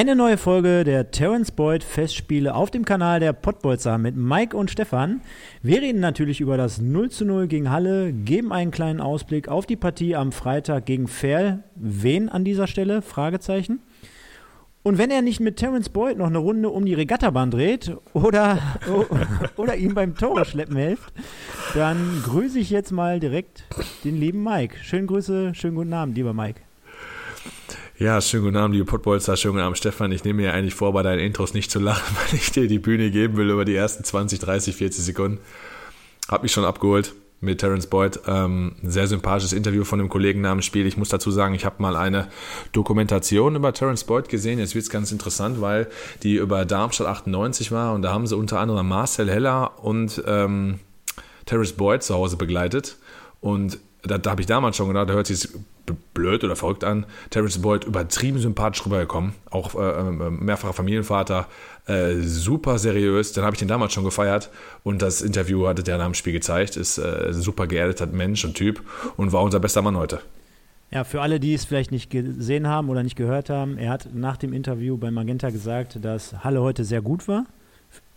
Eine neue Folge der Terence Boyd Festspiele auf dem Kanal der Pottbolzer mit Mike und Stefan. Wir reden natürlich über das 0 zu 0 gegen Halle, geben einen kleinen Ausblick auf die Partie am Freitag gegen Ferl. Wen an dieser Stelle? Fragezeichen. Und wenn er nicht mit Terence Boyd noch eine Runde um die Regattabahn dreht oder, oder ihm beim Tore schleppen hilft, dann grüße ich jetzt mal direkt den lieben Mike. Schönen Grüße, schönen guten Abend, lieber Mike. Ja, schönen guten Abend, liebe Pottbolzer, schönen guten Abend, Stefan. Ich nehme mir eigentlich vor, bei deinen Intros nicht zu lachen, weil ich dir die Bühne geben will über die ersten 20, 30, 40 Sekunden. Hab mich schon abgeholt mit Terence Boyd. Ähm, sehr sympathisches Interview von dem Kollegen dem Spiel. Ich muss dazu sagen, ich habe mal eine Dokumentation über Terence Boyd gesehen. Jetzt wird es ganz interessant, weil die über Darmstadt 98 war und da haben sie unter anderem Marcel Heller und ähm, Terence Boyd zu Hause begleitet. Und da, da habe ich damals schon gedacht, da hört sich blöd oder verrückt an. Terence Boyd übertrieben sympathisch rübergekommen, auch äh, äh, mehrfacher Familienvater, äh, super seriös. Dann habe ich den damals schon gefeiert und das Interview hatte der nach dem Spiel gezeigt. Ist äh, super geerdeter Mensch und Typ und war unser bester Mann heute. Ja, für alle, die es vielleicht nicht gesehen haben oder nicht gehört haben, er hat nach dem Interview bei Magenta gesagt, dass Halle heute sehr gut war,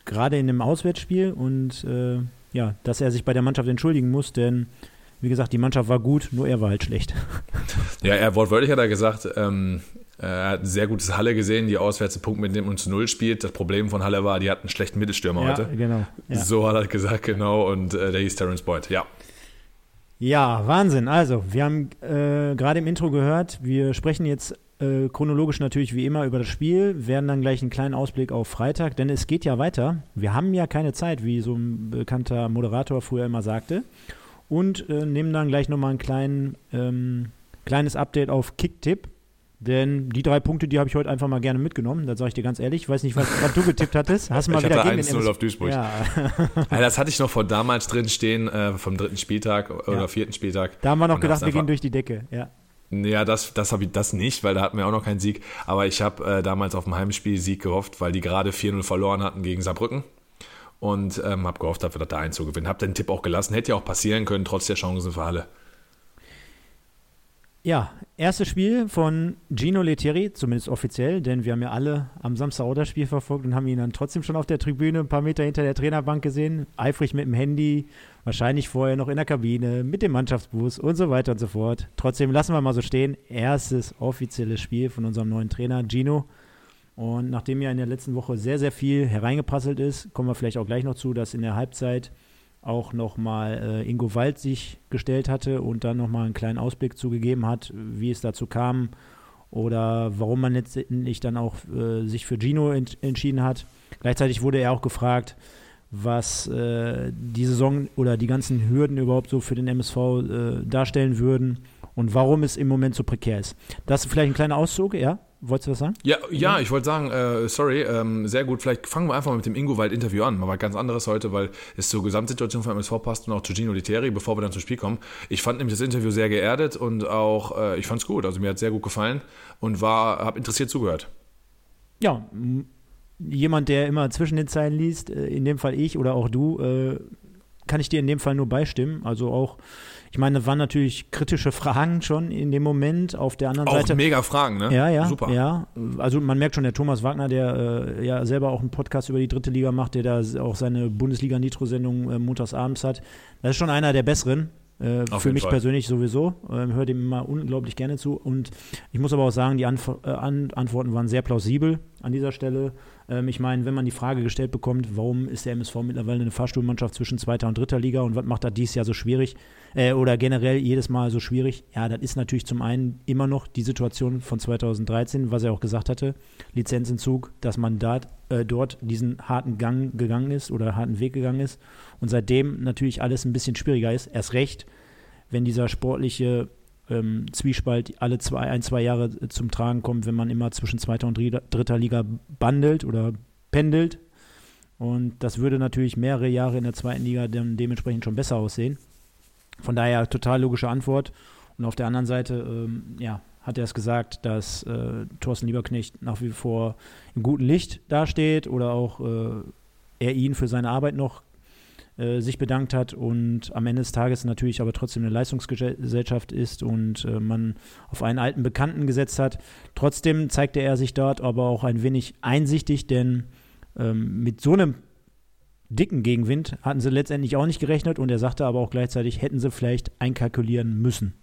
gerade in dem Auswärtsspiel und äh, ja, dass er sich bei der Mannschaft entschuldigen muss, denn wie gesagt, die Mannschaft war gut, nur er war halt schlecht. Ja, er wortwörtlich hat er gesagt, ähm, er hat ein sehr gutes Halle gesehen, die auswärts Punkt mit dem und zu Null spielt. Das Problem von Halle war, die hatten einen schlechten Mittelstürmer ja, heute. Genau. Ja. So hat er gesagt, genau. Und äh, der hieß Terence Boyd, ja. Ja, Wahnsinn. Also, wir haben äh, gerade im Intro gehört, wir sprechen jetzt äh, chronologisch natürlich wie immer über das Spiel, werden dann gleich einen kleinen Ausblick auf Freitag, denn es geht ja weiter. Wir haben ja keine Zeit, wie so ein bekannter Moderator früher immer sagte und äh, nehmen dann gleich nochmal ein klein, ähm, kleines Update auf Kicktipp. Denn die drei Punkte, die habe ich heute einfach mal gerne mitgenommen. Da sage ich dir ganz ehrlich. Ich weiß nicht, was, du getippt hattest. Hast du mal ich wieder hatte gegen 1-0 auf Duisburg. Ja. ja. das hatte ich noch von damals drin stehen, äh, vom dritten Spieltag oder ja. vierten Spieltag. Da haben wir noch gedacht, wir gehen durch die Decke. Ja. Ja, das, das habe ich das nicht, weil da hatten wir auch noch keinen Sieg. Aber ich habe äh, damals auf dem Heimspiel Sieg gehofft, weil die gerade 4-0 verloren hatten gegen Saarbrücken und ähm, habe gehofft, dafür da einzugewinnen. Habe den Tipp auch gelassen. Hätte ja auch passieren können, trotz der Chancen für alle. Ja, erstes Spiel von Gino Lettieri, zumindest offiziell, denn wir haben ja alle am Samstag auch das Spiel verfolgt und haben ihn dann trotzdem schon auf der Tribüne ein paar Meter hinter der Trainerbank gesehen, eifrig mit dem Handy, wahrscheinlich vorher noch in der Kabine, mit dem Mannschaftsbus und so weiter und so fort. Trotzdem lassen wir mal so stehen. Erstes offizielles Spiel von unserem neuen Trainer Gino. Und nachdem ja in der letzten Woche sehr, sehr viel hereingeprasselt ist, kommen wir vielleicht auch gleich noch zu, dass in der Halbzeit auch nochmal äh, Ingo Wald sich gestellt hatte und dann nochmal einen kleinen Ausblick zugegeben hat, wie es dazu kam oder warum man letztendlich dann auch äh, sich für Gino ent entschieden hat. Gleichzeitig wurde er auch gefragt, was äh, die Saison oder die ganzen Hürden überhaupt so für den MSV äh, darstellen würden und warum es im Moment so prekär ist. Das ist vielleicht ein kleiner Auszug, ja? Wolltest du was sagen? Ja, ja, ich wollte sagen, äh, sorry, ähm, sehr gut. Vielleicht fangen wir einfach mal mit dem Ingowald-Interview an. Mal was ganz anderes heute, weil es zur Gesamtsituation von MSV passt und auch zu Gino Literi, bevor wir dann zum Spiel kommen. Ich fand nämlich das Interview sehr geerdet und auch, äh, ich fand es gut. Also mir hat es sehr gut gefallen und war, habe interessiert zugehört. Ja, jemand, der immer zwischen den Zeilen liest, äh, in dem Fall ich oder auch du, äh, kann ich dir in dem Fall nur beistimmen. Also auch ich meine, das waren natürlich kritische Fragen schon in dem Moment. Auf der anderen auch Seite. mega Fragen, ne? Ja, ja. Super. Ja. Also man merkt schon, der Thomas Wagner, der äh, ja selber auch einen Podcast über die dritte Liga macht, der da auch seine Bundesliga-Nitro-Sendung äh, montags abends hat. Das ist schon einer der besseren. Äh, für mich Fall. persönlich sowieso. Ähm, höre dem immer unglaublich gerne zu. Und ich muss aber auch sagen, die Anf äh, An Antworten waren sehr plausibel an dieser Stelle. Ähm, ich meine, wenn man die Frage gestellt bekommt, warum ist der MSV mittlerweile eine Fahrstuhlmannschaft zwischen zweiter und dritter Liga und was macht das dieses Jahr so schwierig äh, oder generell jedes Mal so schwierig? Ja, das ist natürlich zum einen immer noch die Situation von 2013, was er auch gesagt hatte, Lizenzentzug, dass man da, äh, dort diesen harten Gang gegangen ist oder harten Weg gegangen ist und seitdem natürlich alles ein bisschen schwieriger ist. Erst recht, wenn dieser sportliche ähm, Zwiespalt alle zwei, ein, zwei Jahre äh, zum Tragen kommt, wenn man immer zwischen zweiter und dritter Liga bandelt oder pendelt. Und das würde natürlich mehrere Jahre in der zweiten Liga de dementsprechend schon besser aussehen. Von daher total logische Antwort. Und auf der anderen Seite, ähm, ja, hat er es gesagt, dass äh, Thorsten Lieberknecht nach wie vor im guten Licht dasteht oder auch äh, er ihn für seine Arbeit noch äh, sich bedankt hat und am Ende des Tages natürlich aber trotzdem eine Leistungsgesellschaft ist und äh, man auf einen alten Bekannten gesetzt hat. Trotzdem zeigte er sich dort aber auch ein wenig einsichtig, denn ähm, mit so einem dicken Gegenwind hatten sie letztendlich auch nicht gerechnet und er sagte aber auch gleichzeitig, hätten sie vielleicht einkalkulieren müssen.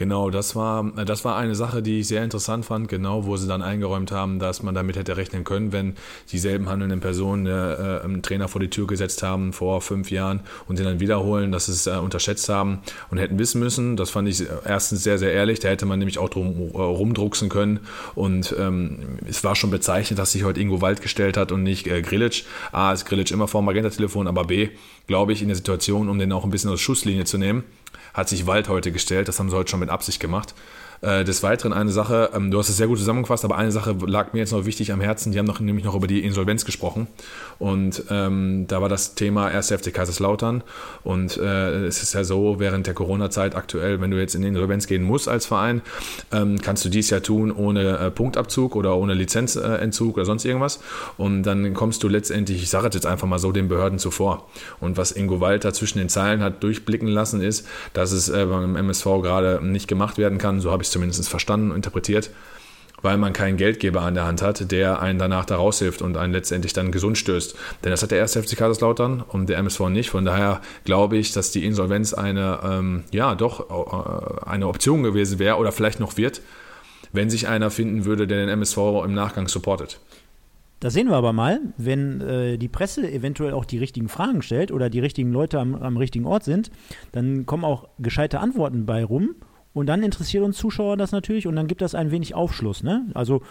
Genau, das war, das war eine Sache, die ich sehr interessant fand, genau, wo sie dann eingeräumt haben, dass man damit hätte rechnen können, wenn dieselben handelnden Personen äh, einen Trainer vor die Tür gesetzt haben vor fünf Jahren und den dann wiederholen, dass sie es äh, unterschätzt haben und hätten wissen müssen. Das fand ich erstens sehr, sehr ehrlich. Da hätte man nämlich auch drum äh, rumdrucksen können. Und ähm, es war schon bezeichnet, dass sich heute Ingo Wald gestellt hat und nicht äh, Grilic. A, ist Grilic immer vor dem Magenta-Telefon, aber B, glaube ich, in der Situation, um den auch ein bisschen aus Schusslinie zu nehmen, hat sich Wald heute gestellt. Das haben sie heute schon mit Absicht gemacht. Äh, des Weiteren eine Sache, ähm, du hast es sehr gut zusammengefasst, aber eine Sache lag mir jetzt noch wichtig am Herzen. Die haben noch, nämlich noch über die Insolvenz gesprochen. Und ähm, da war das Thema 1. FC Kaiserslautern. Und äh, es ist ja so, während der Corona-Zeit aktuell, wenn du jetzt in Insolvenz gehen musst als Verein, ähm, kannst du dies ja tun ohne äh, Punktabzug oder ohne Lizenzentzug oder sonst irgendwas. Und dann kommst du letztendlich, ich sage es jetzt einfach mal so, den Behörden zuvor. Und was Ingo Walter zwischen den Zeilen hat durchblicken lassen, ist, dass es äh, beim MSV gerade nicht gemacht werden kann. So habe ich es zumindest verstanden und interpretiert, weil man keinen Geldgeber an der Hand hat, der einen danach da raushilft und einen letztendlich dann gesund stößt. Denn das hat der erste FC Kaiserslautern und der MSV nicht. Von daher glaube ich, dass die Insolvenz eine, ähm, ja, doch äh, eine Option gewesen wäre oder vielleicht noch wird, wenn sich einer finden würde, der den MSV im Nachgang supportet. Das sehen wir aber mal, wenn äh, die Presse eventuell auch die richtigen Fragen stellt oder die richtigen Leute am, am richtigen Ort sind, dann kommen auch gescheite Antworten bei rum und dann interessiert uns Zuschauer das natürlich und dann gibt das ein wenig Aufschluss. Ne? Also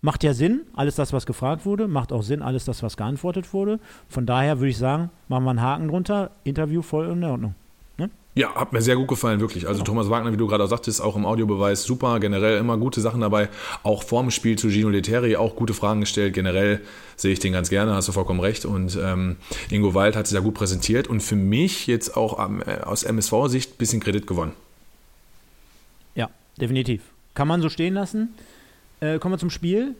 macht ja Sinn, alles das, was gefragt wurde, macht auch Sinn, alles das, was geantwortet wurde. Von daher würde ich sagen, machen wir einen Haken drunter, Interview voll in Ordnung. Ne? Ja, hat mir sehr gut gefallen, wirklich. Also Thomas Wagner, wie du gerade auch sagtest, auch im Audiobeweis super, generell immer gute Sachen dabei. Auch vorm Spiel zu Gino Leteri auch gute Fragen gestellt. Generell sehe ich den ganz gerne, hast du vollkommen recht. Und ähm, Ingo Wald hat sich ja gut präsentiert und für mich jetzt auch äh, aus MSV-Sicht ein bisschen Kredit gewonnen definitiv. Kann man so stehen lassen. Äh, kommen wir zum Spiel.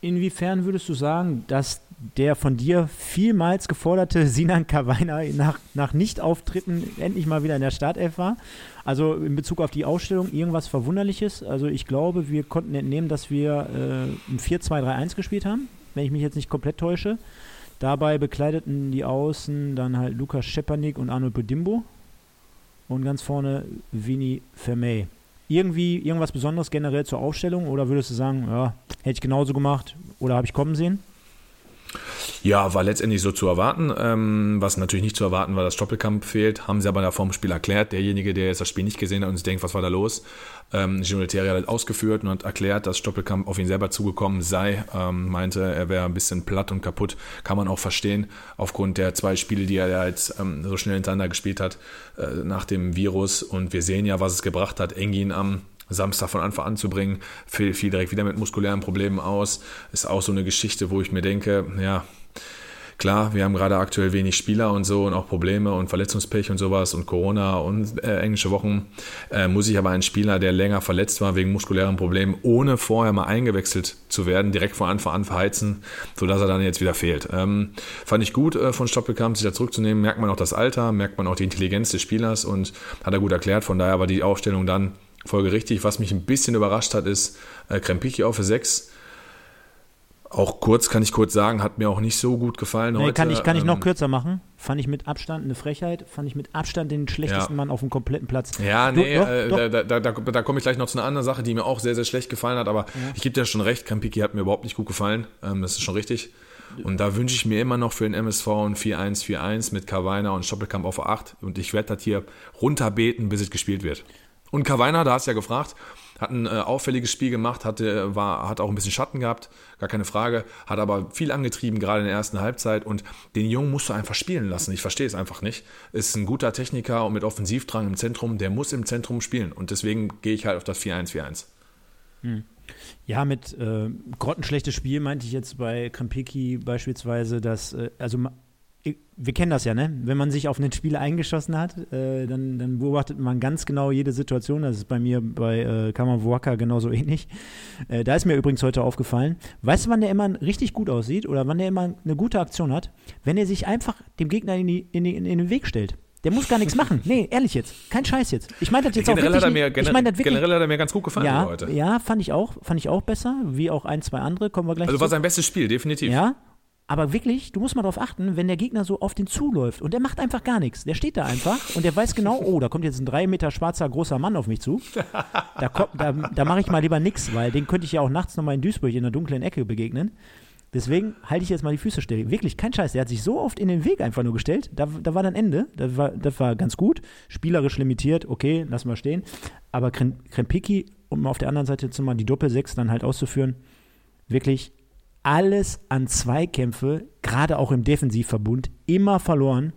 Inwiefern würdest du sagen, dass der von dir vielmals geforderte Sinan Kawainer nach, nach Nicht-Auftritten endlich mal wieder in der Startelf war? Also in Bezug auf die Ausstellung irgendwas Verwunderliches? Also ich glaube, wir konnten entnehmen, dass wir äh, ein 4-2-3-1 gespielt haben, wenn ich mich jetzt nicht komplett täusche. Dabei bekleideten die Außen dann halt Lukas Schepanik und Arnold Bedimbo. Und ganz vorne Vini Vermey irgendwie irgendwas Besonderes generell zur Aufstellung oder würdest du sagen, ja, hätte ich genauso gemacht oder habe ich kommen sehen? Ja, war letztendlich so zu erwarten. Ähm, was natürlich nicht zu erwarten war, dass Stoppelkamp fehlt. Haben sie aber da vorm Spiel erklärt. Derjenige, der jetzt das Spiel nicht gesehen hat und sich denkt, was war da los? Ähm, Gino hat ausgeführt und hat erklärt, dass Stoppelkamp auf ihn selber zugekommen sei. Ähm, meinte, er wäre ein bisschen platt und kaputt. Kann man auch verstehen, aufgrund der zwei Spiele, die er jetzt ähm, so schnell hintereinander gespielt hat äh, nach dem Virus. Und wir sehen ja, was es gebracht hat. Engin am Samstag von Anfang an zu bringen, fiel, fiel direkt wieder mit muskulären Problemen aus. Ist auch so eine Geschichte, wo ich mir denke, ja, Klar, wir haben gerade aktuell wenig Spieler und so und auch Probleme und Verletzungspech und sowas und Corona und äh, englische Wochen. Äh, muss ich aber einen Spieler, der länger verletzt war wegen muskulären Problemen, ohne vorher mal eingewechselt zu werden, direkt von Anfang an verheizen, sodass er dann jetzt wieder fehlt. Ähm, fand ich gut äh, von Stoppelkamp, sich da zurückzunehmen. Merkt man auch das Alter, merkt man auch die Intelligenz des Spielers und hat er gut erklärt. Von daher war die Aufstellung dann folgerichtig. Was mich ein bisschen überrascht hat, ist äh, Krempiki auf 6 auch kurz, kann ich kurz sagen, hat mir auch nicht so gut gefallen nee, heute. Kann ich, kann ich noch ähm, kürzer machen. Fand ich mit Abstand eine Frechheit. Fand ich mit Abstand den schlechtesten ja. Mann auf dem kompletten Platz. Ja, nee, du, doch, äh, doch. Da, da, da, da komme ich gleich noch zu einer anderen Sache, die mir auch sehr, sehr schlecht gefallen hat. Aber ja. ich gebe dir schon recht, Kampiki hat mir überhaupt nicht gut gefallen. Ähm, das ist schon richtig. Und da wünsche ich mir immer noch für den MSV ein 4-1-4-1 mit Kawainer und Stoppelkamp auf 8. Und ich werde das hier runterbeten, bis es gespielt wird. Und Kawainer, da hast du ja gefragt, hat ein äh, auffälliges Spiel gemacht, hatte, war, hat auch ein bisschen Schatten gehabt, gar keine Frage, hat aber viel angetrieben, gerade in der ersten Halbzeit. Und den Jungen musst du einfach spielen lassen. Ich verstehe es einfach nicht. Ist ein guter Techniker und mit Offensivdrang im Zentrum, der muss im Zentrum spielen. Und deswegen gehe ich halt auf das 4-1-4-1. Hm. Ja, mit äh, grottenschlechtes Spiel meinte ich jetzt bei Krempiki beispielsweise, dass, äh, also wir kennen das ja, ne? Wenn man sich auf ein Spiel eingeschossen hat, äh, dann, dann, beobachtet man ganz genau jede Situation. Das ist bei mir bei äh, Kamawaka genauso ähnlich. Äh, da ist mir übrigens heute aufgefallen, weißt du, wann der immer richtig gut aussieht oder wann der immer eine gute Aktion hat? Wenn er sich einfach dem Gegner in, die, in, die, in den Weg stellt. Der muss gar nichts machen. Nee, ehrlich jetzt. Kein Scheiß jetzt. Ich meine das jetzt generell auch wirklich, hat mir, gener ich mein das wirklich, Generell hat er mir ganz gut gefallen ja, heute. Ja, fand ich auch. Fand ich auch besser. Wie auch ein, zwei andere. Kommen wir gleich Also zu. war sein bestes Spiel, definitiv. Ja, aber wirklich, du musst mal darauf achten, wenn der Gegner so auf den zuläuft und der macht einfach gar nichts. Der steht da einfach und der weiß genau, oh, da kommt jetzt ein drei Meter schwarzer großer Mann auf mich zu. Da, da, da mache ich mal lieber nichts, weil den könnte ich ja auch nachts nochmal in Duisburg in der dunklen Ecke begegnen. Deswegen halte ich jetzt mal die Füße still. Wirklich, kein Scheiß. Der hat sich so oft in den Weg einfach nur gestellt. Da, da war dann Ende. Das war, das war ganz gut. Spielerisch limitiert, okay, lassen wir stehen. Aber Krem- Krempiki, um auf der anderen Seite jetzt mal die Doppel-6 dann halt auszuführen, wirklich alles an Zweikämpfe, gerade auch im Defensivverbund, immer verloren.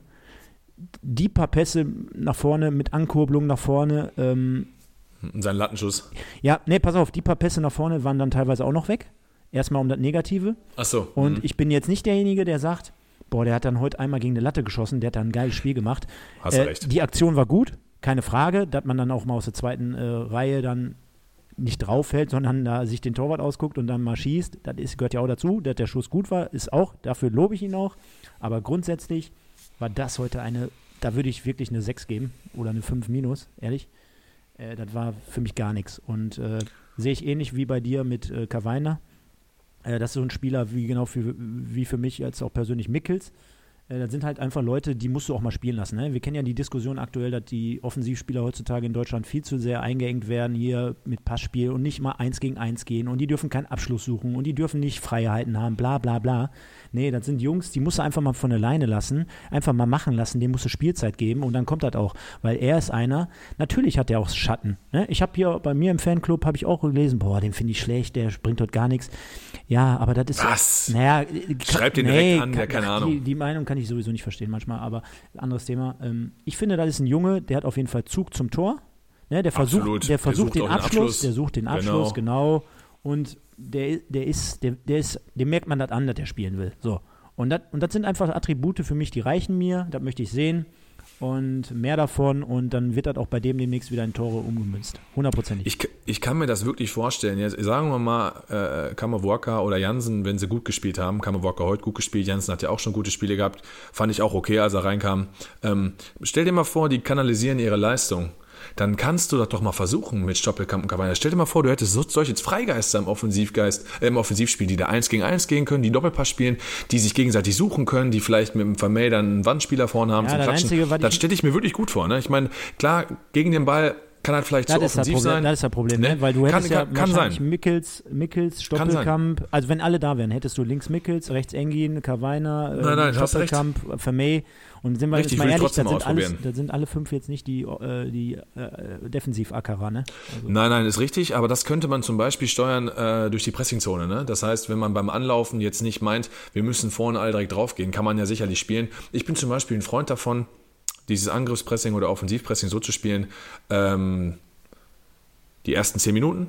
Die paar Pässe nach vorne mit Ankurbelung nach vorne. Ähm, Sein Lattenschuss. ja, nee, pass auf, die paar Pässe nach vorne waren dann teilweise auch noch weg. Erstmal um das Negative. Achso. Und mhm. ich bin jetzt nicht derjenige, der sagt, boah, der hat dann heute einmal gegen eine Latte geschossen, der hat dann ein geiles Spiel gemacht. Hast du recht. Die Aktion war gut, keine Frage, dass man dann auch mal aus der zweiten äh, Reihe dann nicht draufhält, sondern da sich den Torwart ausguckt und dann mal schießt. Das ist, gehört ja auch dazu, dass der Schuss gut war, ist auch, dafür lobe ich ihn auch. Aber grundsätzlich war das heute eine, da würde ich wirklich eine 6 geben oder eine 5 minus, ehrlich. Äh, das war für mich gar nichts. Und äh, sehe ich ähnlich wie bei dir mit äh, Kavainer. Äh, das ist so ein Spieler wie genau für, wie für mich als auch persönlich Mickels. Äh, das sind halt einfach Leute, die musst du auch mal spielen lassen. Ne? Wir kennen ja die Diskussion aktuell, dass die Offensivspieler heutzutage in Deutschland viel zu sehr eingeengt werden hier mit Passspiel und nicht mal eins gegen eins gehen und die dürfen keinen Abschluss suchen und die dürfen nicht Freiheiten haben, bla bla bla. Nee, das sind Jungs, die musst du einfach mal von alleine lassen, einfach mal machen lassen, dem musst du Spielzeit geben und dann kommt das auch. Weil er ist einer, natürlich hat er auch Schatten. Ne? Ich habe hier bei mir im Fanclub, habe ich auch gelesen, boah, den finde ich schlecht, der bringt dort gar nichts. Ja, aber das ist... Was? Naja, Schreib den direkt an, der keine Ahnung. Die, die Meinung kann ich sowieso nicht verstehen manchmal, aber anderes Thema. Ähm, ich finde, das ist ein Junge, der hat auf jeden Fall Zug zum Tor. Ne, der versucht, Absolut. der Der versucht sucht den Abschluss, Abschluss. der sucht den Genau. Abschluss, genau. Und der, der ist, der, der ist, dem merkt man das an, dass der spielen will. So. Und das, und sind einfach Attribute für mich, die reichen mir, das möchte ich sehen. Und mehr davon und dann wird das auch bei dem demnächst wieder in Tore umgemünzt. Hundertprozentig. Ich, ich kann mir das wirklich vorstellen. Jetzt sagen wir mal, äh, Kammerwalker oder Jansen, wenn sie gut gespielt haben, Kammerwalker heute gut gespielt, Jansen hat ja auch schon gute Spiele gehabt, fand ich auch okay, als er reinkam. Ähm, stell dir mal vor, die kanalisieren ihre Leistung. Dann kannst du das doch mal versuchen mit Stoppelkamp und Cavani. Stell dir mal vor, du hättest so, solche Freigeister im Offensivgeist, äh, im Offensivspiel, die da eins gegen eins gehen können, die Doppelpass spielen, die sich gegenseitig suchen können, die vielleicht mit dem Vermey dann einen Wandspieler vorne haben Ja, zum das Klatschen. Das ich- stelle ich mir wirklich gut vor. Ne? Ich meine, klar, gegen den Ball kann halt vielleicht Das zu offensiv Problem, sein. das ist das Problem, Ne? ne? weil du Kann- hättest ja kann- kann wahrscheinlich sein. Mickels, Mickels, Kann. Stoppelkamp, also wenn alle da wären, hättest du links Mickels, rechts Engin, Kavainer, äh, Nein, nein. Stoppelkamp, Vermey und sind wir Richtig, jetzt mal ehrlich, das sind, alles, das sind alle fünf jetzt nicht die, äh, die äh, Defensiv-Ackerer, ne? Also, Nein, nein, ist richtig, aber das könnte man zum Beispiel steuern äh, durch die Pressingzone. Ne? Das heißt, wenn man beim Anlaufen jetzt nicht meint, wir müssen vorne alle direkt draufgehen, kann man ja sicherlich spielen. Ich bin zum Beispiel ein Freund davon, dieses Angriffspressing oder Offensivpressing so zu spielen, ähm, die ersten zehn Minuten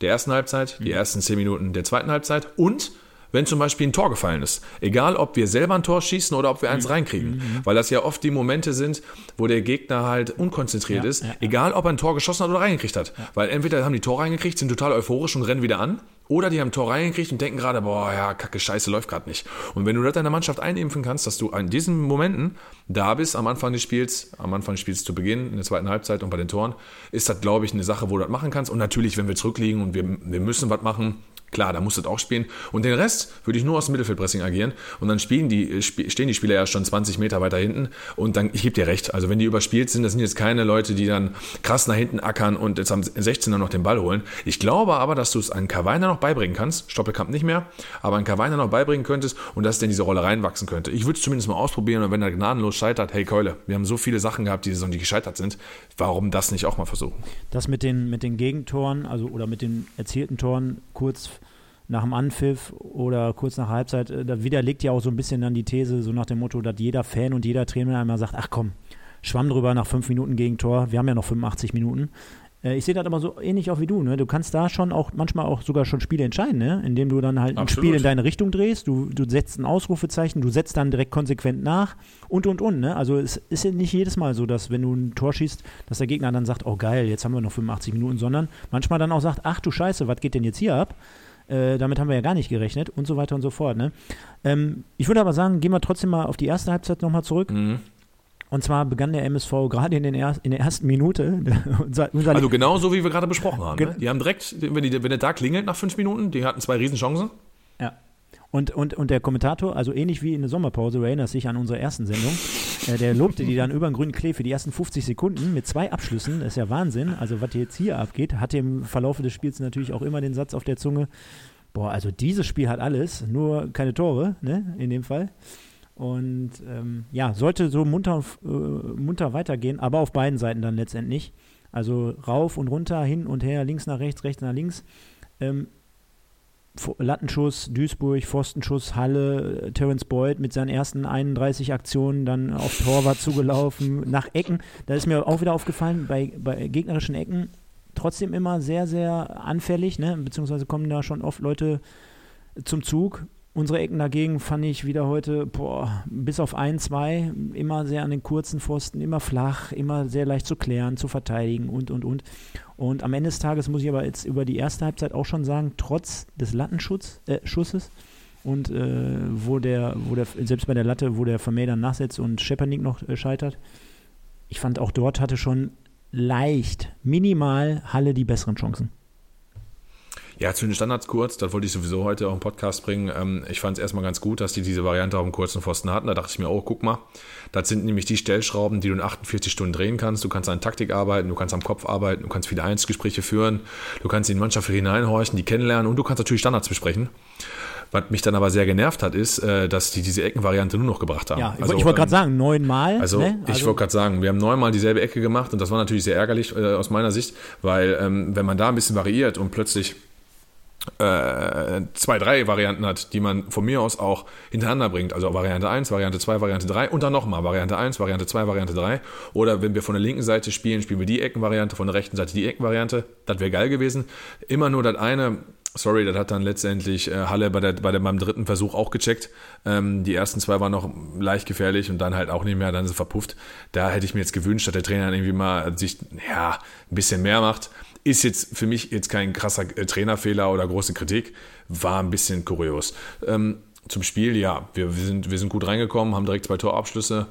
der ersten Halbzeit, die ersten zehn Minuten der zweiten Halbzeit und wenn zum Beispiel ein Tor gefallen ist. Egal, ob wir selber ein Tor schießen oder ob wir eins reinkriegen. Weil das ja oft die Momente sind, wo der Gegner halt unkonzentriert Ja, ist. ja, ja. Egal, ob er ein Tor geschossen hat oder reingekriegt hat. Weil entweder haben die Tor reingekriegt, sind total euphorisch und rennen wieder an. Oder die haben ein Tor reingekriegt und denken gerade, boah, ja, kacke, scheiße, läuft gerade nicht. Und wenn du das deiner Mannschaft einimpfen kannst, dass du in diesen Momenten da bist, am Anfang des Spiels, am Anfang des Spiels zu Beginn, in der zweiten Halbzeit und bei den Toren, ist das, glaube ich, eine Sache, wo du das machen kannst. Und natürlich, wenn wir zurückliegen und wir, wir müssen was machen, Klar, da musst du auch spielen. Und den Rest würde ich nur aus dem Mittelfeldpressing agieren. Und dann spielen die, äh, stehen die Spieler ja schon 20 Meter weiter hinten. Und dann, ich gebe dir recht, also wenn die überspielt sind, das sind jetzt keine Leute, die dann krass nach hinten ackern und jetzt am 16er noch den Ball holen. Ich glaube aber, dass du es an Kavainer noch beibringen kannst. Stoppelkamp nicht mehr, aber an Kavainer noch beibringen könntest und dass der in diese Rolle reinwachsen könnte. Ich würde es zumindest mal ausprobieren und wenn er gnadenlos scheitert, hey Keule, wir haben so viele Sachen gehabt, die Saison, die gescheitert sind. Warum das nicht auch mal versuchen? Das mit den, mit den Gegentoren, also oder mit den erzielten Toren kurz nach dem Anpfiff oder kurz nach Halbzeit, äh, da widerlegt ja auch so ein bisschen dann die These, so nach dem Motto, dass jeder Fan und jeder Trainer einmal sagt, ach komm, schwamm drüber nach fünf Minuten Gegentor, wir haben ja noch 85 Minuten. Äh, ich sehe das aber so ähnlich auch wie du. Ne? Du kannst da schon auch manchmal auch sogar schon Spiele entscheiden, ne? indem du dann halt Absolut. ein Spiel in deine Richtung drehst, du, du setzt ein Ausrufezeichen, du setzt dann direkt konsequent nach und und und. Ne? Also es ist ja nicht jedes Mal so, dass wenn du ein Tor schießt, dass der Gegner dann sagt, oh geil, jetzt haben wir noch 85 Minuten, sondern manchmal dann auch sagt, ach du Scheiße, was geht denn jetzt hier ab? Äh, damit haben wir ja gar nicht gerechnet und so weiter und so fort. Ne? Ähm, ich würde aber sagen, gehen wir trotzdem mal auf die erste Halbzeit nochmal zurück. Mhm. Und zwar begann der MSV gerade in, er in der ersten Minute. unser, unser also genau so, wie wir gerade besprochen haben. Ne? Die haben direkt, wenn, die, wenn der da klingelt nach fünf Minuten, die hatten zwei Riesenchancen. Und, und, und der Kommentator, also ähnlich wie in der Sommerpause, du dich an unsere ersten Sendung, äh, der lobte die dann über den grünen Klee für die ersten 50 Sekunden mit zwei Abschlüssen. Das ist ja Wahnsinn. Also, was jetzt hier abgeht, hatte im Verlauf des Spiels natürlich auch immer den Satz auf der Zunge: Boah, also dieses Spiel hat alles, nur keine Tore, ne, in dem Fall. Und ähm, ja, sollte so munter, äh, munter weitergehen, aber auf beiden Seiten dann letztendlich. Also rauf und runter, hin und her, links nach rechts, rechts nach links. Ähm, Lattenschuss, Duisburg, Pfostenschuss, Halle, Terence Boyd mit seinen ersten 31 Aktionen dann auf Torwart zugelaufen, nach Ecken. Da ist mir auch wieder aufgefallen, bei, bei gegnerischen Ecken trotzdem immer sehr, sehr anfällig, ne? beziehungsweise kommen da schon oft Leute zum Zug Unsere Ecken dagegen fand ich wieder heute, boah, bis auf ein, zwei, immer sehr an den kurzen Pfosten, immer flach, immer sehr leicht zu klären, zu verteidigen und, und, und. Und am Ende des Tages muss ich aber jetzt über die erste Halbzeit auch schon sagen, trotz des Lattenschusses äh, und äh, wo der, wo der, selbst bei der Latte, wo der Vermeer dann nachsetzt und Schepernik noch äh, scheitert, ich fand auch dort hatte schon leicht, minimal Halle die besseren Chancen. Ja, zu den Standards kurz, das wollte ich sowieso heute auch im Podcast bringen. Ähm, ich fand es erstmal ganz gut, dass die diese Variante auf dem kurzen Pfosten hatten. Da dachte ich mir, oh, guck mal, das sind nämlich die Stellschrauben, die du in 48 Stunden drehen kannst. Du kannst an Taktik arbeiten, du kannst am Kopf arbeiten, du kannst viele Einzelgespräche führen, du kannst in die Mannschaft hineinhorchen, die kennenlernen und du kannst natürlich Standards besprechen. Was mich dann aber sehr genervt hat, ist, äh, dass die diese Eckenvariante nur noch gebracht haben. Ja, also, ich wollte gerade ähm, sagen, neunmal. Also, ne? also ich wollte gerade sagen, wir haben neunmal dieselbe Ecke gemacht und das war natürlich sehr ärgerlich äh, aus meiner Sicht, weil ähm, wenn man da ein bisschen variiert und plötzlich äh, zwei, drei Varianten hat, die man von mir aus auch hintereinander bringt. Also Variante 1, Variante 2, Variante 3 und dann nochmal Variante 1, Variante 2, Variante 3. Oder wenn wir von der linken Seite spielen, spielen wir die Eckenvariante, von der rechten Seite die Eckenvariante. Das wäre geil gewesen. Immer nur das eine, sorry, das hat dann letztendlich äh, Halle bei der, bei der, beim dritten Versuch auch gecheckt. Ähm, die ersten zwei waren noch leicht gefährlich und dann halt auch nicht mehr, dann ist es verpufft. Da hätte ich mir jetzt gewünscht, dass der Trainer irgendwie mal sich ja, ein bisschen mehr macht. Ist jetzt für mich jetzt kein krasser äh, Trainerfehler oder große Kritik, war ein bisschen kurios. Ähm, zum Spiel, ja, wir, wir, sind, wir sind gut reingekommen, haben direkt zwei Torabschlüsse.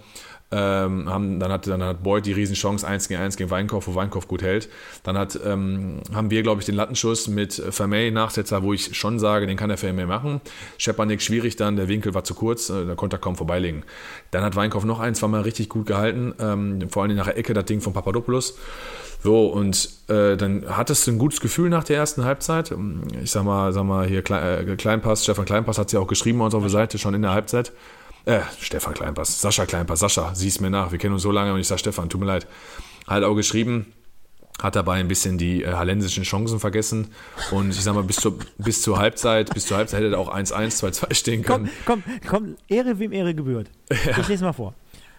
Ähm, haben, dann, hat, dann hat Boyd die Riesenchance 1 gegen 1 gegen Weinkauf, wo Weinkauf gut hält. Dann hat, ähm, haben wir, glaube ich, den Lattenschuss mit Vermey Nachsetzer, wo ich schon sage, den kann der Vermey machen. Schepanik schwierig dann, der Winkel war zu kurz, äh, da konnte er kaum vorbeilegen. Dann hat Weinkauf noch eins, war mal richtig gut gehalten, ähm, vor allem nach der Ecke, das Ding von Papadopoulos. So, und äh, dann hattest du ein gutes Gefühl nach der ersten Halbzeit. Ich sag mal, sag mal hier äh, Kleinpass, Stefan Kleinpass hat es ja auch geschrieben bei uns auf der Seite, schon in der Halbzeit. Äh, Stefan Kleinpass, Sascha Kleinpass, Sascha, sieh's mir nach, wir kennen uns so lange und ich sag Stefan, tut mir leid. Halt auch geschrieben, hat dabei ein bisschen die äh, hallensischen Chancen vergessen. Und ich sag mal, bis zur, bis zur Halbzeit, bis zur Halbzeit hätte er auch 1-1, 2-2 stehen können. Komm, komm, komm, Ehre wem Ehre gebührt. Ja. Ich lese mal vor.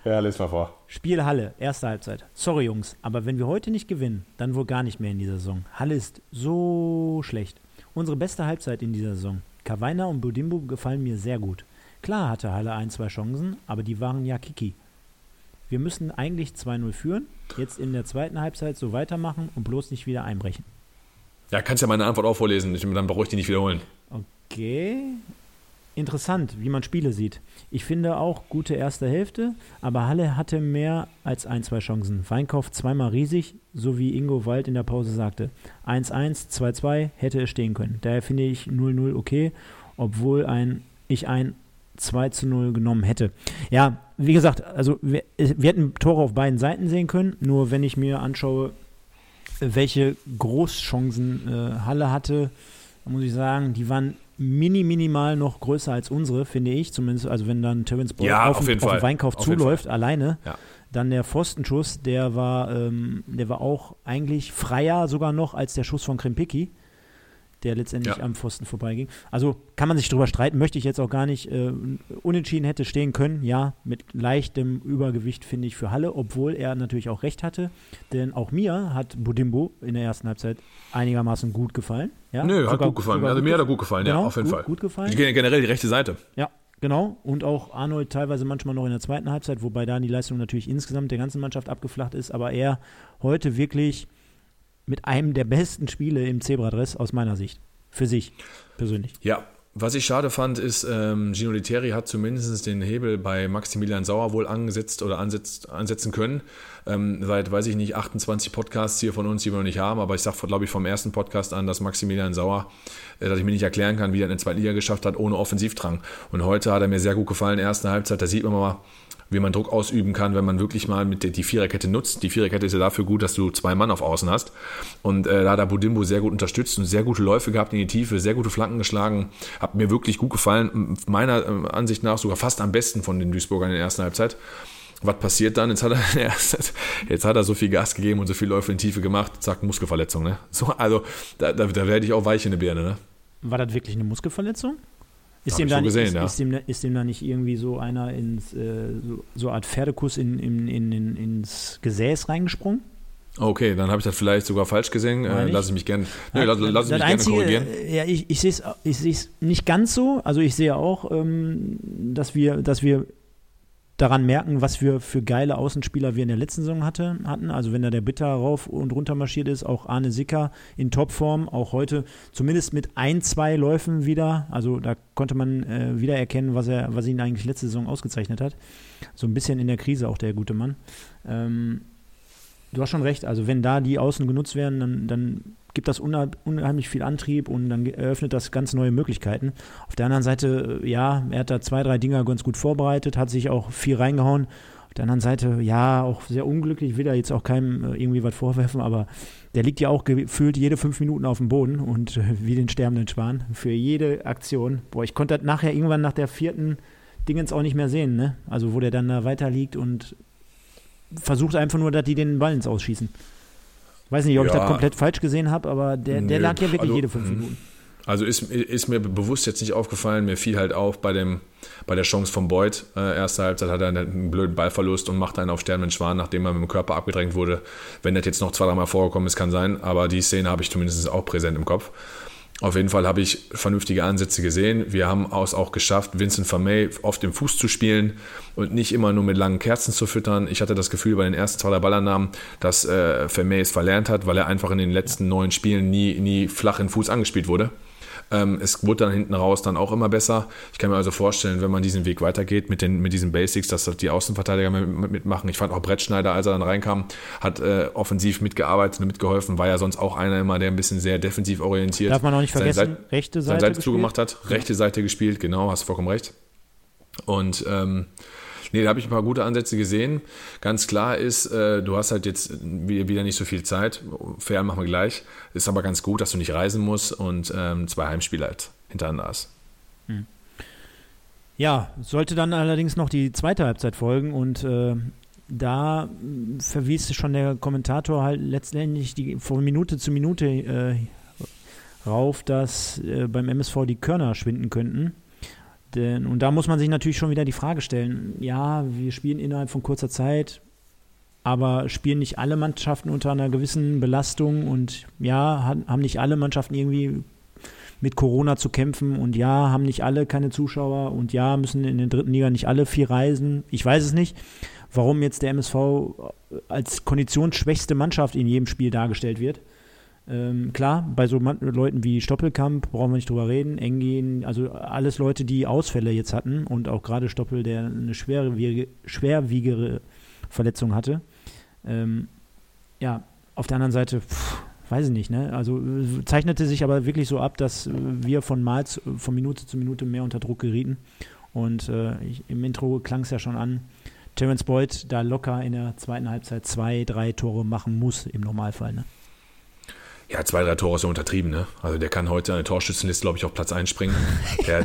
Ja, lese mal vor. Spiel Halle, erste Halbzeit. Sorry, Jungs, aber wenn wir heute nicht gewinnen, dann wohl gar nicht mehr in dieser Saison. Halle ist so schlecht. Unsere beste Halbzeit in dieser Saison. Kawainer und Budimbo gefallen mir sehr gut. Klar hatte Halle ein, zwei Chancen, aber die waren ja Kiki. Wir müssen eigentlich 2-0 führen, jetzt in der zweiten Halbzeit so weitermachen und bloß nicht wieder einbrechen. Ja, kannst ja meine Antwort auch vorlesen, dann brauche ich die nicht wiederholen. Okay, interessant, wie man Spiele sieht. Ich finde auch gute erste Hälfte, aber Halle hatte mehr als ein, zwei Chancen. Weinkauf zweimal riesig, so wie Ingo Wald in der Pause sagte. 1-1, 2-2 hätte es stehen können. Daher finde ich 0-0 okay, obwohl ein, ich ein 2 0 genommen hätte. Ja, wie gesagt, also wir, wir hätten Tore auf beiden Seiten sehen können, nur wenn ich mir anschaue, welche Großchancen äh, Halle hatte, muss ich sagen, die waren mini minimal noch größer als unsere, finde ich. Zumindest, also wenn dann Terence Boyd ja, auf, auf, den, auf den Weinkauf auf zuläuft, alleine. Ja. Dann der Pfostenschuss, der war, ähm, der war auch eigentlich freier sogar noch als der Schuss von Krimpicki. Der letztendlich Ja. am Pfosten vorbeiging. Also kann man sich drüber streiten, möchte ich jetzt auch gar nicht. Äh, unentschieden hätte stehen können, ja, mit leichtem Übergewicht finde ich für Halle, obwohl er natürlich auch recht hatte. Denn auch mir hat Budimbo in der ersten Halbzeit einigermaßen gut gefallen. Ja, Nö, hat gut gefallen. Also gut mir hat er gut gefallen, Genau, ja, auf jeden gut, Fall. Gut gefallen. Gen- Generell die rechte Seite. Ja, genau. Und auch Arnold teilweise manchmal noch in der zweiten Halbzeit, wobei da die Leistung natürlich insgesamt der ganzen Mannschaft abgeflacht ist, aber er heute wirklich mit einem der besten Spiele im Zebradress aus meiner Sicht. Für sich persönlich. Ja, was ich schade fand, ist, ähm, Gino Literi hat zumindest den Hebel bei Maximilian Sauer wohl angesetzt oder ansetzt, ansetzen können. Ähm, seit, weiß ich nicht, 28 Podcasts hier von uns, die wir noch nicht haben, aber ich sage, glaube ich, vom ersten Podcast an, dass Maximilian Sauer, äh, dass ich mir nicht erklären kann, wie er in der zweiten Liga geschafft hat, ohne Offensivdrang. Und heute hat er mir sehr gut gefallen, ersten Halbzeit, da sieht man mal, wie man Druck ausüben kann, wenn man wirklich mal mit der, die Viererkette nutzt. Die Viererkette ist ja dafür gut, dass du zwei Mann auf Außen hast. Und äh, da hat er Budimbo sehr gut unterstützt und sehr gute Läufe gehabt in die Tiefe, sehr gute Flanken geschlagen. Hat mir wirklich gut gefallen. Meiner äh, Ansicht nach sogar fast am besten von den Duisburgern in der ersten Halbzeit. Was passiert dann? Jetzt hat er, jetzt hat er so viel Gas gegeben und so viel Läufe in die Tiefe gemacht. Zack, Muskelverletzung. Ne? So, also da, da, da werde ich auch weich in der Birne. Ne? War das wirklich eine Muskelverletzung? Ist dem, da nicht, gesehen, ist, ja. ist, dem, ist dem da nicht irgendwie so einer ins, äh, so, so eine Art Pferdekuss in, in, in, in, ins Gesäß reingesprungen? Okay, dann habe ich das vielleicht sogar falsch gesehen. Äh, lass ich mich gerne nee, lass, lass ich das mich gerne Einzige, korrigieren. äh, Ja, ich, ich sehe es ich seh's nicht ganz so. Also ich sehe auch, ähm, dass wir, dass wir daran merken, was wir für geile Außenspieler wir in der letzten Saison hatte, hatten. Also wenn da der Bitter rauf und runter marschiert ist, auch Arne Sicker in Topform, auch heute zumindest mit ein, zwei Läufen wieder. Also da konnte man äh, wieder erkennen, was er, was ihn eigentlich letzte Saison ausgezeichnet hat. So ein bisschen in der Krise auch der gute Mann. Ähm, du hast schon recht, also wenn da die Außen genutzt werden, dann, dann gibt das unheim- unheimlich viel Antrieb und dann eröffnet das ganz neue Möglichkeiten. Auf der anderen Seite, äh, ja, er hat da zwei, drei Dinger ganz gut vorbereitet, hat sich auch viel reingehauen. Auf der anderen Seite, ja, auch sehr unglücklich, will er jetzt auch keinem äh, irgendwie was vorwerfen, aber der liegt ja auch gefühlt jede fünf Minuten auf dem Boden und äh, wie den sterbenden Schwan für jede Aktion. Boah, ich konnte das nachher irgendwann nach der vierten Dingens auch nicht mehr sehen, ne? Also wo der dann da weiter liegt und versucht einfach nur, dass die den Ball ins Ausschießen. Weiß nicht, ob ich Ja. das komplett falsch gesehen habe, aber der, der Nö, lag ja wirklich also, jede fünf mh. Minuten. Also ist, ist mir bewusst jetzt nicht aufgefallen, mir fiel halt auf bei, dem, bei der Chance von Beuth. Äh, erste Halbzeit hat er einen blöden Ballverlust und macht einen auf sterbenden Schwan, nachdem er mit dem Körper abgedrängt wurde. Wenn das jetzt noch zwei, dreimal vorgekommen ist, kann sein, aber die Szene habe ich zumindest auch präsent im Kopf. Auf jeden Fall habe ich vernünftige Ansätze gesehen. Wir haben es auch geschafft, Vincent Vermey auf dem Fuß zu spielen und nicht immer nur mit langen Kerzen zu füttern. Ich hatte das Gefühl bei den ersten zwei, drei Ballannahmen, dass äh, Vermey es verlernt hat, weil er einfach in den letzten neun Spielen nie, nie flach in Fuß angespielt wurde. Ähm, es wurde dann hinten raus dann auch immer besser. Ich kann mir also vorstellen, wenn man diesen Weg weitergeht mit, den, mit diesen Basics, dass das die Außenverteidiger mit- mitmachen. Ich fand auch Brettschneider, als er dann reinkam, hat äh, offensiv mitgearbeitet und mitgeholfen. War ja sonst auch einer immer, der ein bisschen sehr defensiv orientiert. Darf man auch nicht vergessen, Seite- rechte seine Seite. Seite zugemacht hat, rechte Seite gespielt, genau, hast vollkommen recht. Und ähm, nee, da habe ich ein paar gute Ansätze gesehen. Ganz klar ist, äh, du hast halt jetzt wieder, nicht so viel Zeit. Fair machen wir gleich. Ist aber ganz gut, dass du nicht reisen musst und ähm, zwei Heimspiele halt hintereinander hast. Ja, sollte dann allerdings noch die zweite Halbzeit folgen und äh, da verwies schon der Kommentator halt letztendlich die, von Minute zu Minute äh, rauf, dass äh, beim MSV die Körner schwinden könnten. Denn, und da muss man sich natürlich schon wieder die Frage stellen, ja, wir spielen innerhalb von kurzer Zeit, aber spielen nicht alle Mannschaften unter einer gewissen Belastung? Und ja, haben nicht alle Mannschaften irgendwie mit Corona zu kämpfen? Und ja, haben nicht alle keine Zuschauer? Und ja, müssen in der dritten Liga nicht alle viel reisen. Ich weiß es nicht, warum jetzt der MSV als konditionsschwächste Mannschaft in jedem Spiel dargestellt wird. Ähm, klar, bei so Leuten wie Stoppelkamp brauchen wir nicht drüber reden, Engin, also alles Leute, die Ausfälle jetzt hatten und auch gerade Stoppel, der eine schwerwiegere, schwerwiegere Verletzung hatte. Ähm, ja, auf der anderen Seite, pff, weiß ich nicht, ne? Also äh, zeichnete sich aber wirklich so ab, dass wir von Mal zu, von Minute zu Minute mehr unter Druck gerieten. Und äh, ich, im Intro klang es ja schon an, Terence Boyd da locker in der zweiten Halbzeit zwei, drei Tore machen muss im Normalfall. Ne? Ja, zwei, drei Tore ist ja untertrieben, ne? Also der kann heute an der Torschützenliste, glaube ich, auf Platz 1 springen. Der,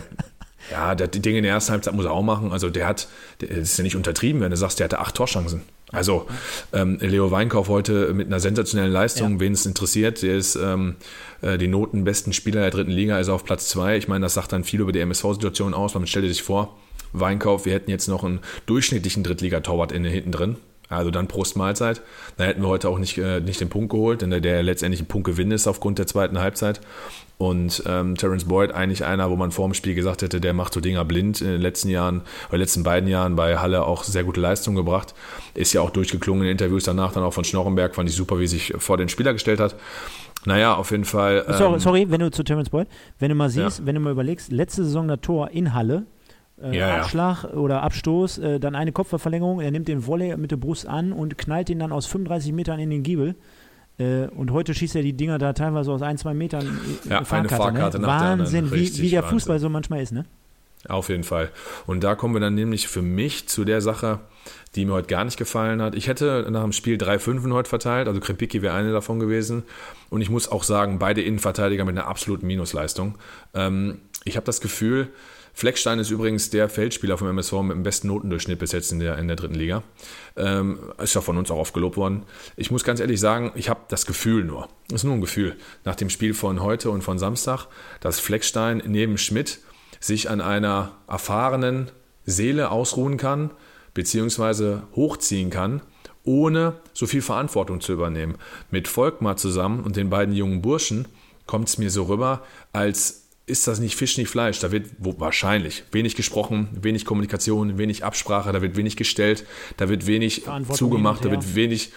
Ja, der, die Dinge in der ersten Halbzeit muss er auch machen. Also der hat, das ist ja nicht untertrieben, wenn du sagst, der hatte acht Torchancen. Also ähm, Leo Weinkauf heute mit einer sensationellen Leistung, ja. wen es interessiert, der ist ähm, äh, die notenbesten Spieler der dritten Liga, ist auf Platz zwei. Ich meine, das sagt dann viel über die MSV-Situation aus. Man stellt sich vor, Weinkauf, wir hätten jetzt noch einen durchschnittlichen Drittligatorwart in hinten drin. Also dann Prost Mahlzeit. Da hätten wir heute auch nicht, äh, nicht den Punkt geholt, denn der, der letztendlich ein Punktgewinn ist aufgrund der zweiten Halbzeit. Und ähm, Terence Boyd eigentlich einer, wo man vor dem Spiel gesagt hätte, der macht so Dinger blind in den letzten Jahren, oder letzten beiden Jahren bei Halle auch sehr gute Leistung gebracht. Ist ja auch durchgeklungen in Interviews danach, dann auch von Schnorrenberg, fand ich super, wie sich vor den Spieler gestellt hat. Naja, auf jeden Fall. Ähm, sorry, sorry, wenn du zu Terence Boyd, wenn du mal siehst, ja. wenn du mal überlegst, letzte Saison das Tor in Halle, äh, ja, Abschlag ja. oder Abstoß, äh, dann eine Kopfverlängerung, er nimmt den Volley mit der Brust an und knallt ihn dann aus 35 Metern in den Giebel. Äh, und heute schießt er die Dinger da teilweise aus ein, zwei Metern ja, Fahrkarte. Eine Fahrkarte ne? Wahnsinn, wie, wie, der Fußball Wahnsinn. so manchmal ist, ne? Auf jeden Fall. Und da kommen wir dann nämlich für mich zu der Sache, die mir heute gar nicht gefallen hat. Ich hätte nach dem Spiel drei Fünfen heute verteilt, also Krempicki wäre eine davon gewesen. Und ich muss auch sagen, beide Innenverteidiger mit einer absoluten Minusleistung. Ähm, ich habe das Gefühl, Fleckstein ist übrigens der Feldspieler vom MSV mit dem besten Notendurchschnitt bis jetzt in der, in der dritten Liga. Ähm, ist ja von uns auch oft gelobt worden. Ich muss ganz ehrlich sagen, ich habe das Gefühl nur, ist nur ein Gefühl, nach dem Spiel von heute und von Samstag, dass Fleckstein neben Schmidt sich an einer erfahrenen Seele ausruhen kann, beziehungsweise hochziehen kann, ohne so viel Verantwortung zu übernehmen. Mit Volkmar zusammen und den beiden jungen Burschen kommt es mir so rüber, als ist das nicht Fisch, nicht Fleisch. Da wird wahrscheinlich wenig gesprochen, wenig Kommunikation, wenig Absprache, da wird wenig gestellt, da wird wenig zugemacht, da wird wenig.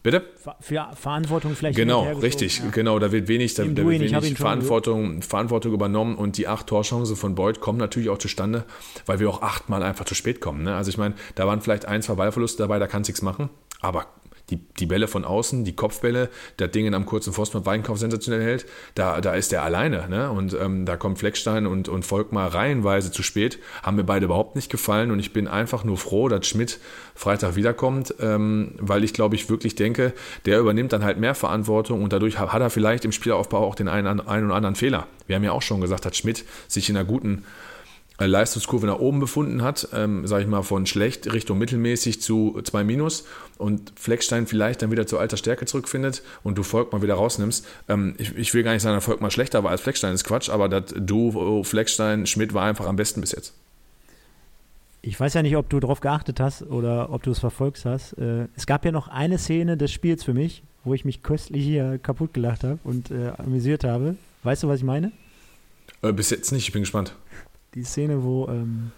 Bitte? Für Verantwortung vielleicht. Genau, richtig, ja. genau. Da wird wenig, da, da wird wenig Verantwortung, Verantwortung übernommen und die acht Torchancen von Beuth kommen natürlich auch zustande, weil wir auch achtmal einfach zu spät kommen. Ne? Also ich meine, da waren vielleicht ein, zwei Ballverluste dabei, da kann es nichts machen, aber die, die Bälle von außen, die Kopfbälle, der Ding am kurzen Pfosten mit Weinkauf sensationell hält, da, da ist er alleine. Ne? Und ähm, da kommt Fleckstein und, und Volkmar reihenweise zu spät. Haben mir beide überhaupt nicht gefallen und ich bin einfach nur froh, dass Schmidt Freitag wiederkommt, ähm, weil ich glaube, ich wirklich denke, der übernimmt dann halt mehr Verantwortung und dadurch hat er vielleicht im Spielaufbau auch den einen, einen oder anderen Fehler. Wir haben ja auch schon gesagt, dass Schmidt sich in einer guten Leistungskurve nach oben befunden hat, ähm, sage ich mal von schlecht Richtung mittelmäßig zu 2 minus und Fleckstein vielleicht dann wieder zu alter Stärke zurückfindet und du Volk mal wieder rausnimmst. Ähm, ich, ich, will gar nicht sagen, dass Volk mal schlechter war als Fleckstein, ist Quatsch, aber das Duo Fleckstein Schmidt war einfach am besten bis jetzt. Ich weiß ja nicht, ob du darauf geachtet hast oder ob du es verfolgt hast. Äh, es gab ja noch eine Szene des Spiels für mich, wo ich mich köstlich hier kaputt gelacht habe und äh, amüsiert habe. Weißt du, was ich meine? Äh, bis jetzt nicht, ich bin gespannt die Szene, wo ähm,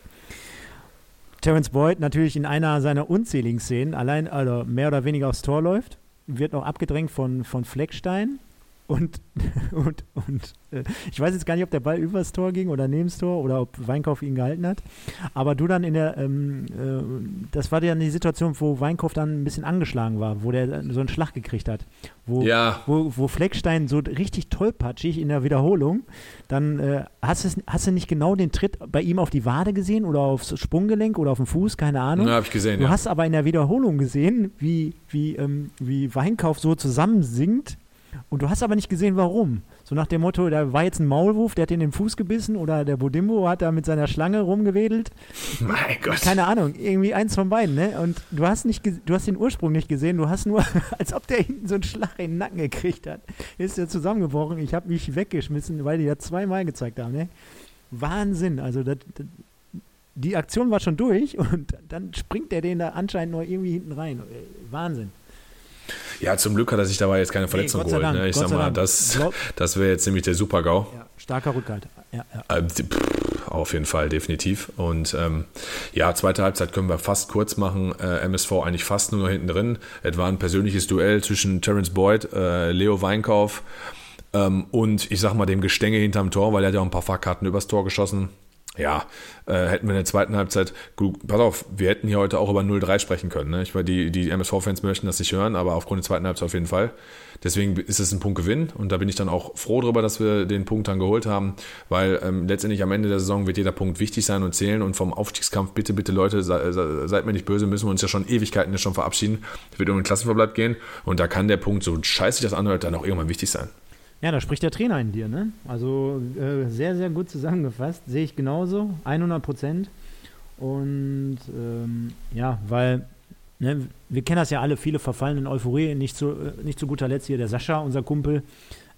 Terence Boyd natürlich in einer seiner unzähligen Szenen allein, also mehr oder weniger aufs Tor läuft, wird noch abgedrängt von, von Fleckstein und, und, und äh, ich weiß jetzt gar nicht, ob der Ball übers Tor ging oder neben das Tor oder ob Weinkauf ihn gehalten hat. Aber du dann in der, ähm, äh, das war dann die Situation, wo Weinkauf dann ein bisschen angeschlagen war, wo der so einen Schlag gekriegt hat. Wo, ja. wo, wo Fleckstein so richtig tollpatschig in der Wiederholung, dann äh, hast, du, hast du nicht genau den Tritt bei ihm auf die Wade gesehen oder aufs Sprunggelenk oder auf den Fuß, keine Ahnung. Ja, habe ich gesehen, Du ja. hast aber in der Wiederholung gesehen, wie, wie, ähm, wie Weinkauf so zusammensinkt und du hast aber nicht gesehen, warum. So nach dem Motto, da war jetzt ein Maulwurf, der hat in den Fuß gebissen oder der Bodimbo hat da mit seiner Schlange rumgewedelt. Mein Gott. Keine Ahnung, irgendwie eins von beiden, ne? Und du hast nicht, du hast den Ursprung nicht gesehen, du hast nur, als ob der hinten so einen Schlag in den Nacken gekriegt hat. Ist ja zusammengebrochen, ich habe mich weggeschmissen, weil die ja zweimal gezeigt haben, ne? Wahnsinn, also das, das, die Aktion war schon durch und dann springt der den da anscheinend noch irgendwie hinten rein. Wahnsinn. Ja, zum Glück hat er sich dabei jetzt keine Verletzung nee, geholt. Ne? Ich Gott sag mal, das, das wäre jetzt nämlich der Super-GAU. Ja, starker Rückhalt. Ja, ja. Äh, auf jeden Fall, definitiv. Und ähm, ja, zweite Halbzeit können wir fast kurz machen. Äh, MSV eigentlich fast nur noch hinten drin. Es war ein persönliches Duell zwischen Terence Boyd, äh, Leo Weinkauf ähm, und ich sag mal dem Gestänge hinterm Tor, weil er hat ja auch ein paar Fahrkarten übers Tor geschossen ja, äh, hätten wir in der zweiten Halbzeit, gut, pass auf, wir hätten hier heute auch über 0-3 sprechen können. Ne? Ich meine, die, die MSV-Fans möchten das nicht hören, aber aufgrund der zweiten Halbzeit auf jeden Fall. Deswegen ist es ein Punktgewinn und da bin ich dann auch froh darüber, dass wir den Punkt dann geholt haben, weil ähm, letztendlich am Ende der Saison wird jeder Punkt wichtig sein und zählen und vom Aufstiegskampf, bitte, bitte Leute, sei, seid mir nicht böse, müssen wir uns ja schon Ewigkeiten schon verabschieden. Es wird um den Klassenverbleib gehen und da kann der Punkt, so scheiße sich das anhört, dann auch irgendwann wichtig sein. Ja, da spricht der Trainer in dir, ne? Also äh, sehr, sehr gut zusammengefasst. Sehe ich genauso, 100 Prozent. Und ähm, ja, weil ne, wir kennen das ja alle, viele verfallen in Euphorie. Nicht zu, äh, nicht zu guter Letzt hier der Sascha, unser Kumpel.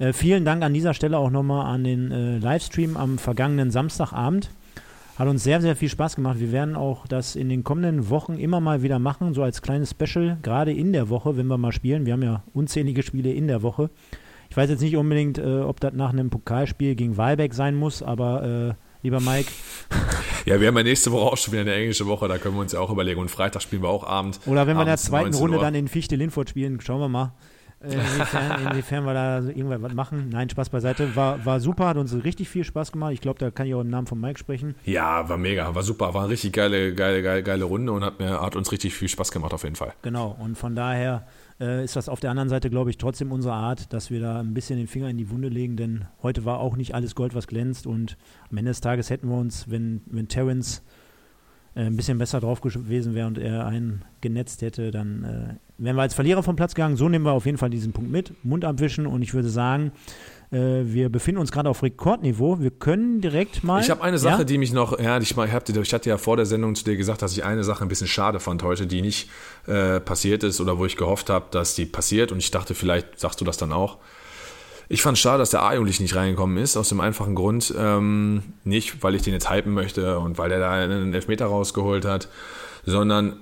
Äh, vielen Dank an dieser Stelle auch nochmal an den äh, Livestream am vergangenen Samstagabend. Hat uns sehr, sehr viel Spaß gemacht. Wir werden auch das in den kommenden Wochen immer mal wieder machen, so als kleines Special, gerade in der Woche, wenn wir mal spielen. Wir haben ja unzählige Spiele in der Woche. Ich weiß jetzt nicht unbedingt, äh, ob das nach einem Pokalspiel gegen Walbeck sein muss, aber äh, lieber Mike. Ja, wir haben ja nächste Woche auch schon wieder eine englische Woche, da können wir uns ja auch überlegen. Und Freitag spielen wir auch Abend. Oder wenn wir in der zweiten Runde dann in Fichte-Linfurt spielen, schauen wir mal. Äh, inwiefern, inwiefern wir da irgendwann was machen. Nein, Spaß beiseite. War, war super, hat uns richtig viel Spaß gemacht. Ich glaube, da kann ich auch im Namen von Mike sprechen. Ja, war mega, war super. War eine richtig geile, geile, geile, geile Runde und hat, mir, hat uns richtig viel Spaß gemacht auf jeden Fall. Genau, und von daher äh, ist das auf der anderen Seite, glaube ich, trotzdem unsere Art, dass wir da ein bisschen den Finger in die Wunde legen, denn heute war auch nicht alles Gold, was glänzt und am Ende des Tages hätten wir uns, wenn, wenn Terrence äh, ein bisschen besser drauf gewesen wäre und er einen genetzt hätte, dann äh, wären wir als Verlierer vom Platz gegangen. So nehmen wir auf jeden Fall diesen Punkt mit, Mund abwischen und ich würde sagen, äh, wir befinden uns gerade auf Rekordniveau. Wir können direkt mal. Ich habe eine Sache, ja? die mich noch, ja, ich, hab, ich hatte ja vor der Sendung zu dir gesagt, dass ich eine Sache ein bisschen schade fand heute, die nicht äh, passiert ist oder wo ich gehofft habe, dass die passiert und ich dachte, vielleicht sagst du das dann auch. Ich fand schade, dass der A-Jugendlich nicht reingekommen ist, aus dem einfachen Grund, ähm, nicht, weil ich den jetzt hypen möchte und weil der da einen Elfmeter rausgeholt hat, sondern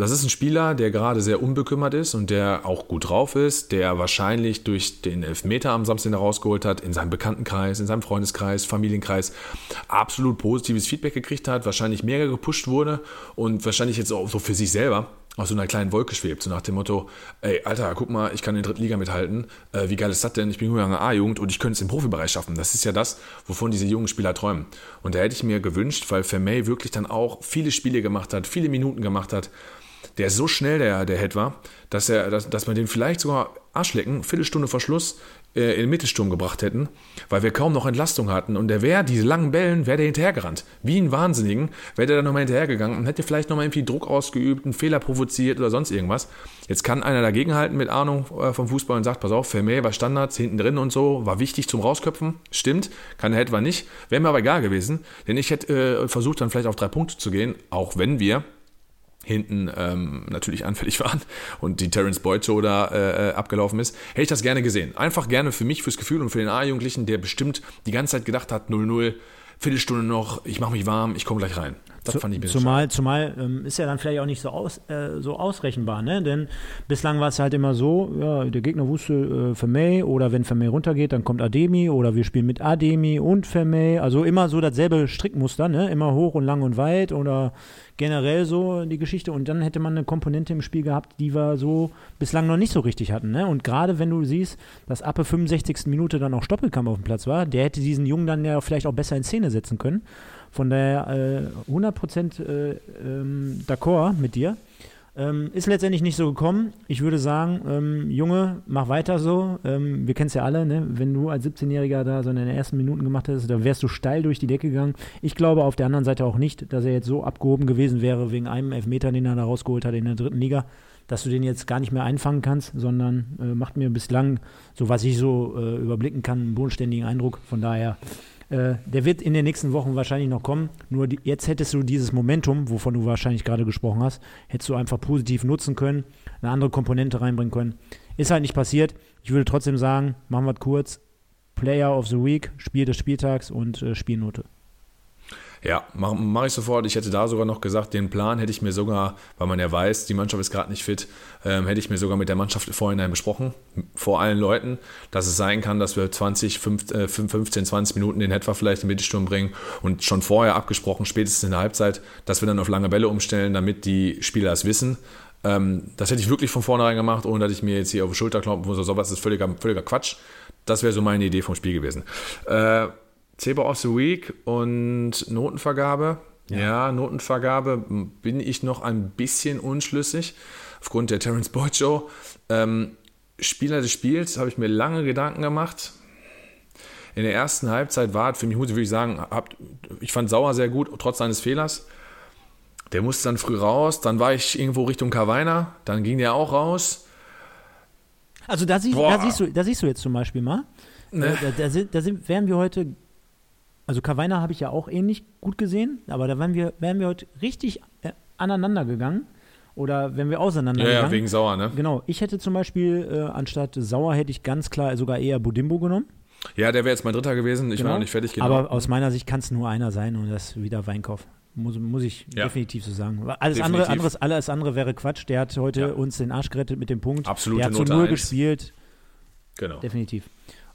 das ist ein Spieler, der gerade sehr unbekümmert ist und der auch gut drauf ist, der wahrscheinlich durch den Elfmeter am Samstag rausgeholt hat, in seinem Bekanntenkreis, in seinem Freundeskreis, Familienkreis absolut positives Feedback gekriegt hat, wahrscheinlich mega gepusht wurde und wahrscheinlich jetzt auch so für sich selber aus so einer kleinen Wolke schwebt, so nach dem Motto, ey, Alter, guck mal, ich kann in der dritten Liga mithalten, äh, wie geil ist das denn? Ich bin junge A-Jugend und ich könnte es im Profibereich schaffen. Das ist ja das, wovon diese jungen Spieler träumen. Und da hätte ich mir gewünscht, weil Vermey wirklich dann auch viele Spiele gemacht hat, viele Minuten gemacht hat, der so schnell, der, der Head war, dass, er, dass, dass man den vielleicht sogar Arschlecken, Viertelstunde vor Schluss, äh, in den Mittelsturm gebracht hätten, weil wir kaum noch Entlastung hatten. Und der wäre, diese langen Bällen, wäre der hinterhergerannt. Wie ein Wahnsinnigen wäre der dann nochmal hinterhergegangen und hätte vielleicht nochmal irgendwie Druck ausgeübt, einen Fehler provoziert oder sonst irgendwas. Jetzt kann einer dagegenhalten mit Ahnung äh, vom Fußball und sagt, pass auf, Vermeer war Standards, hinten drin und so, war wichtig zum Rausköpfen. Stimmt, kann der war nicht. Wäre mir aber egal gewesen, denn ich hätte äh, versucht, dann vielleicht auf drei Punkte zu gehen, auch wenn wir hinten ähm, natürlich anfällig waren und die Terence Boyd Show da äh, äh, abgelaufen ist, hätte ich das gerne gesehen. Einfach gerne für mich, fürs Gefühl und für den A-Jugendlichen, der bestimmt die ganze Zeit gedacht hat, 0-0, Viertelstunde noch, ich mache mich warm, ich komme gleich rein. Das fand ich ein Zumal, zumal ähm, ist ja dann vielleicht auch nicht so, aus, äh, so ausrechenbar, ne? Denn bislang war es halt immer so, ja, der Gegner wusste äh, Vermey oder wenn Vermey runtergeht, dann kommt Ademi oder wir spielen mit Ademi und Vermey. Also immer so dasselbe Strickmuster, ne? Immer hoch und lang und weit oder generell so die Geschichte. Und dann hätte man eine Komponente im Spiel gehabt, die wir so bislang noch nicht so richtig hatten. Ne? Und gerade wenn du siehst, dass ab der 65. Minute dann auch Stoppelkamp auf dem Platz war, der hätte diesen Jungen dann ja vielleicht auch besser in Szene setzen können. Von daher äh, 100% äh, ähm, d'accord mit dir. Ähm, ist letztendlich nicht so gekommen. Ich würde sagen, ähm, Junge, mach weiter so. Ähm, wir kennen es ja alle, ne? wenn du als 17-Jähriger da so in den ersten Minuten gemacht hättest, dann wärst du steil durch die Decke gegangen. Ich glaube auf der anderen Seite auch nicht, dass er jetzt so abgehoben gewesen wäre wegen einem Elfmeter, den er da rausgeholt hat in der dritten Liga, dass du den jetzt gar nicht mehr einfangen kannst, sondern äh, macht mir bislang, so was ich so äh, überblicken kann, einen bodenständigen Eindruck. Von daher äh, der wird in den nächsten Wochen wahrscheinlich noch kommen. Nur die, jetzt hättest du dieses Momentum, wovon du wahrscheinlich gerade gesprochen hast, hättest du einfach positiv nutzen können, eine andere Komponente reinbringen können. Ist halt nicht passiert. Ich würde trotzdem sagen, machen wir es kurz. Player of the Week, Spiel des Spieltags und äh, Spielnote. Ja, mache mach ich sofort. Ich hätte da sogar noch gesagt, den Plan hätte ich mir sogar, weil man ja weiß, die Mannschaft ist gerade nicht fit, ähm, hätte ich mir sogar mit der Mannschaft vorhin besprochen, vor allen Leuten, dass es sein kann, dass wir 20, 15, 15 20 Minuten den Hetwa vielleicht in den Mittelsturm bringen und schon vorher abgesprochen, spätestens in der Halbzeit, dass wir dann auf lange Bälle umstellen, damit die Spieler es wissen. Ähm, das hätte ich wirklich von vornherein gemacht, ohne dass ich mir jetzt hier auf die Schulter kloppen muss oder sowas. Das ist völliger, völliger Quatsch. Das wäre so meine Idee vom Spiel gewesen. Äh, Zebra of the Week und Notenvergabe. Ja. ja. Notenvergabe bin ich noch ein bisschen unschlüssig aufgrund der Terence Boyd Show. Ähm, Spieler des Spiels habe ich mir lange Gedanken gemacht. In der ersten Halbzeit war für mich, muss ich sagen, hab, ich fand Sauer sehr gut, trotz seines Fehlers. Der musste dann früh raus, dann war ich irgendwo Richtung Carweiner, dann ging der auch raus. Also da, sie, da, siehst, du, da siehst du jetzt zum Beispiel mal, Ne? Äh, da, da, sind, da sind, wären wir heute, also Kavaina habe ich ja auch ähnlich gut gesehen, aber da wären wir, wären wir heute richtig äh, aneinander gegangen. Oder wenn wir auseinander Ja, ja, wegen Sauer, ne? Genau. Ich hätte zum Beispiel, äh, anstatt Sauer, hätte ich ganz klar sogar eher Budimbo genommen. Ja, der wäre jetzt mein Dritter gewesen. Ich genau. war noch nicht fertig. Genau. Aber aus meiner Sicht kann es nur einer sein und das ist wieder Weinkauf. Muss, muss ich ja. definitiv so sagen. Alles definitiv. andere, anderes, alles andere wäre Quatsch. Der hat heute ja. uns den Arsch gerettet mit dem Punkt. Absolute Der hat zu Null gespielt. Genau. Definitiv.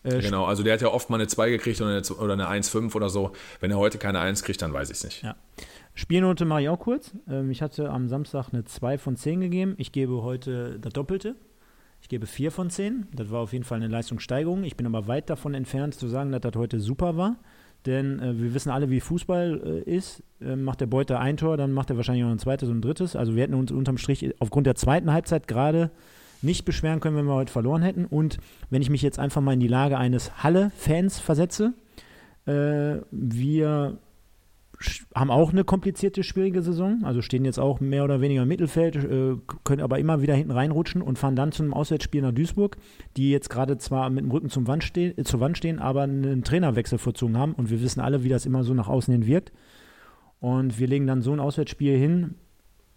Äh, genau, also der hat ja oft mal eine 2 gekriegt oder eine, oder eine 1,5 oder so. Wenn er heute keine 1 kriegt, dann weiß ich es nicht. Ja. Spielnote mache ich auch kurz. Ähm, ich hatte am Samstag eine 2 von 10 gegeben. Ich gebe heute das Doppelte. Ich gebe 4 von 10. Das war auf jeden Fall eine Leistungssteigerung. Ich bin aber weit davon entfernt zu sagen, dass das heute super war. Denn äh, wir wissen alle, wie Fußball äh, ist. Äh, macht der Beuter ein Tor, dann macht er wahrscheinlich auch ein zweites und ein drittes. Also wir hätten uns unterm Strich aufgrund der zweiten Halbzeit gerade nicht beschweren können, wenn wir heute verloren hätten. Und wenn ich mich jetzt einfach mal in die Lage eines Halle-Fans versetze, äh, wir haben auch eine komplizierte, schwierige Saison, also stehen jetzt auch mehr oder weniger im Mittelfeld, äh, können aber immer wieder hinten reinrutschen und fahren dann zu einem Auswärtsspiel nach Duisburg, die jetzt gerade zwar mit dem Rücken zum Wand steh, äh, zur Wand stehen, aber einen Trainerwechsel vorzogen haben und wir wissen alle, wie das immer so nach außen hin wirkt. Und wir legen dann so ein Auswärtsspiel hin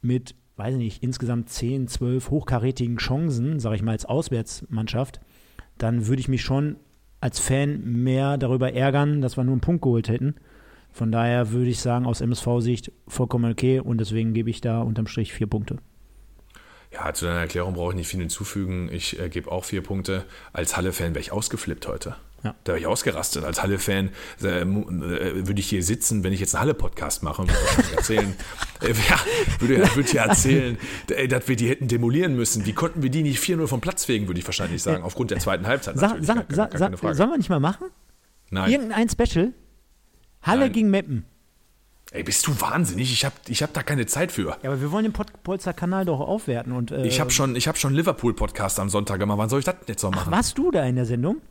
mit, weiß ich nicht, insgesamt 10, 12 hochkarätigen Chancen, sage ich mal als Auswärtsmannschaft, dann würde ich mich schon als Fan mehr darüber ärgern, dass wir nur einen Punkt geholt hätten von daher würde ich sagen, aus MSV-Sicht vollkommen okay und deswegen gebe ich da unterm Strich vier Punkte. Ja, zu deiner Erklärung brauche ich nicht viel hinzufügen. Ich äh, gebe auch vier Punkte. Als Halle-Fan wäre ich ausgeflippt heute. Ja. Da wäre ich ausgerastet. Als Halle-Fan äh, äh, würde ich hier sitzen, wenn ich jetzt einen Halle-Podcast mache und würde erzählen, äh, ja, würde, würde ja erzählen, äh, dass wir die hätten demolieren müssen. Wie konnten wir die nicht 4-0 vom Platz fegen, würde ich wahrscheinlich sagen, aufgrund der zweiten Halbzeit. Sag, sag, sag, sollen wir nicht mal machen? Nein. Irgendein Special? Halle Nein. gegen Meppen. Ey, bist du wahnsinnig? Ich habe ich hab da keine Zeit für. Ja, aber wir wollen den Polster Kanal doch aufwerten. Und, äh, ich habe schon, hab schon Liverpool-Podcast am Sonntag gemacht. Wann soll ich das jetzt noch machen? Ach, warst du da in der Sendung?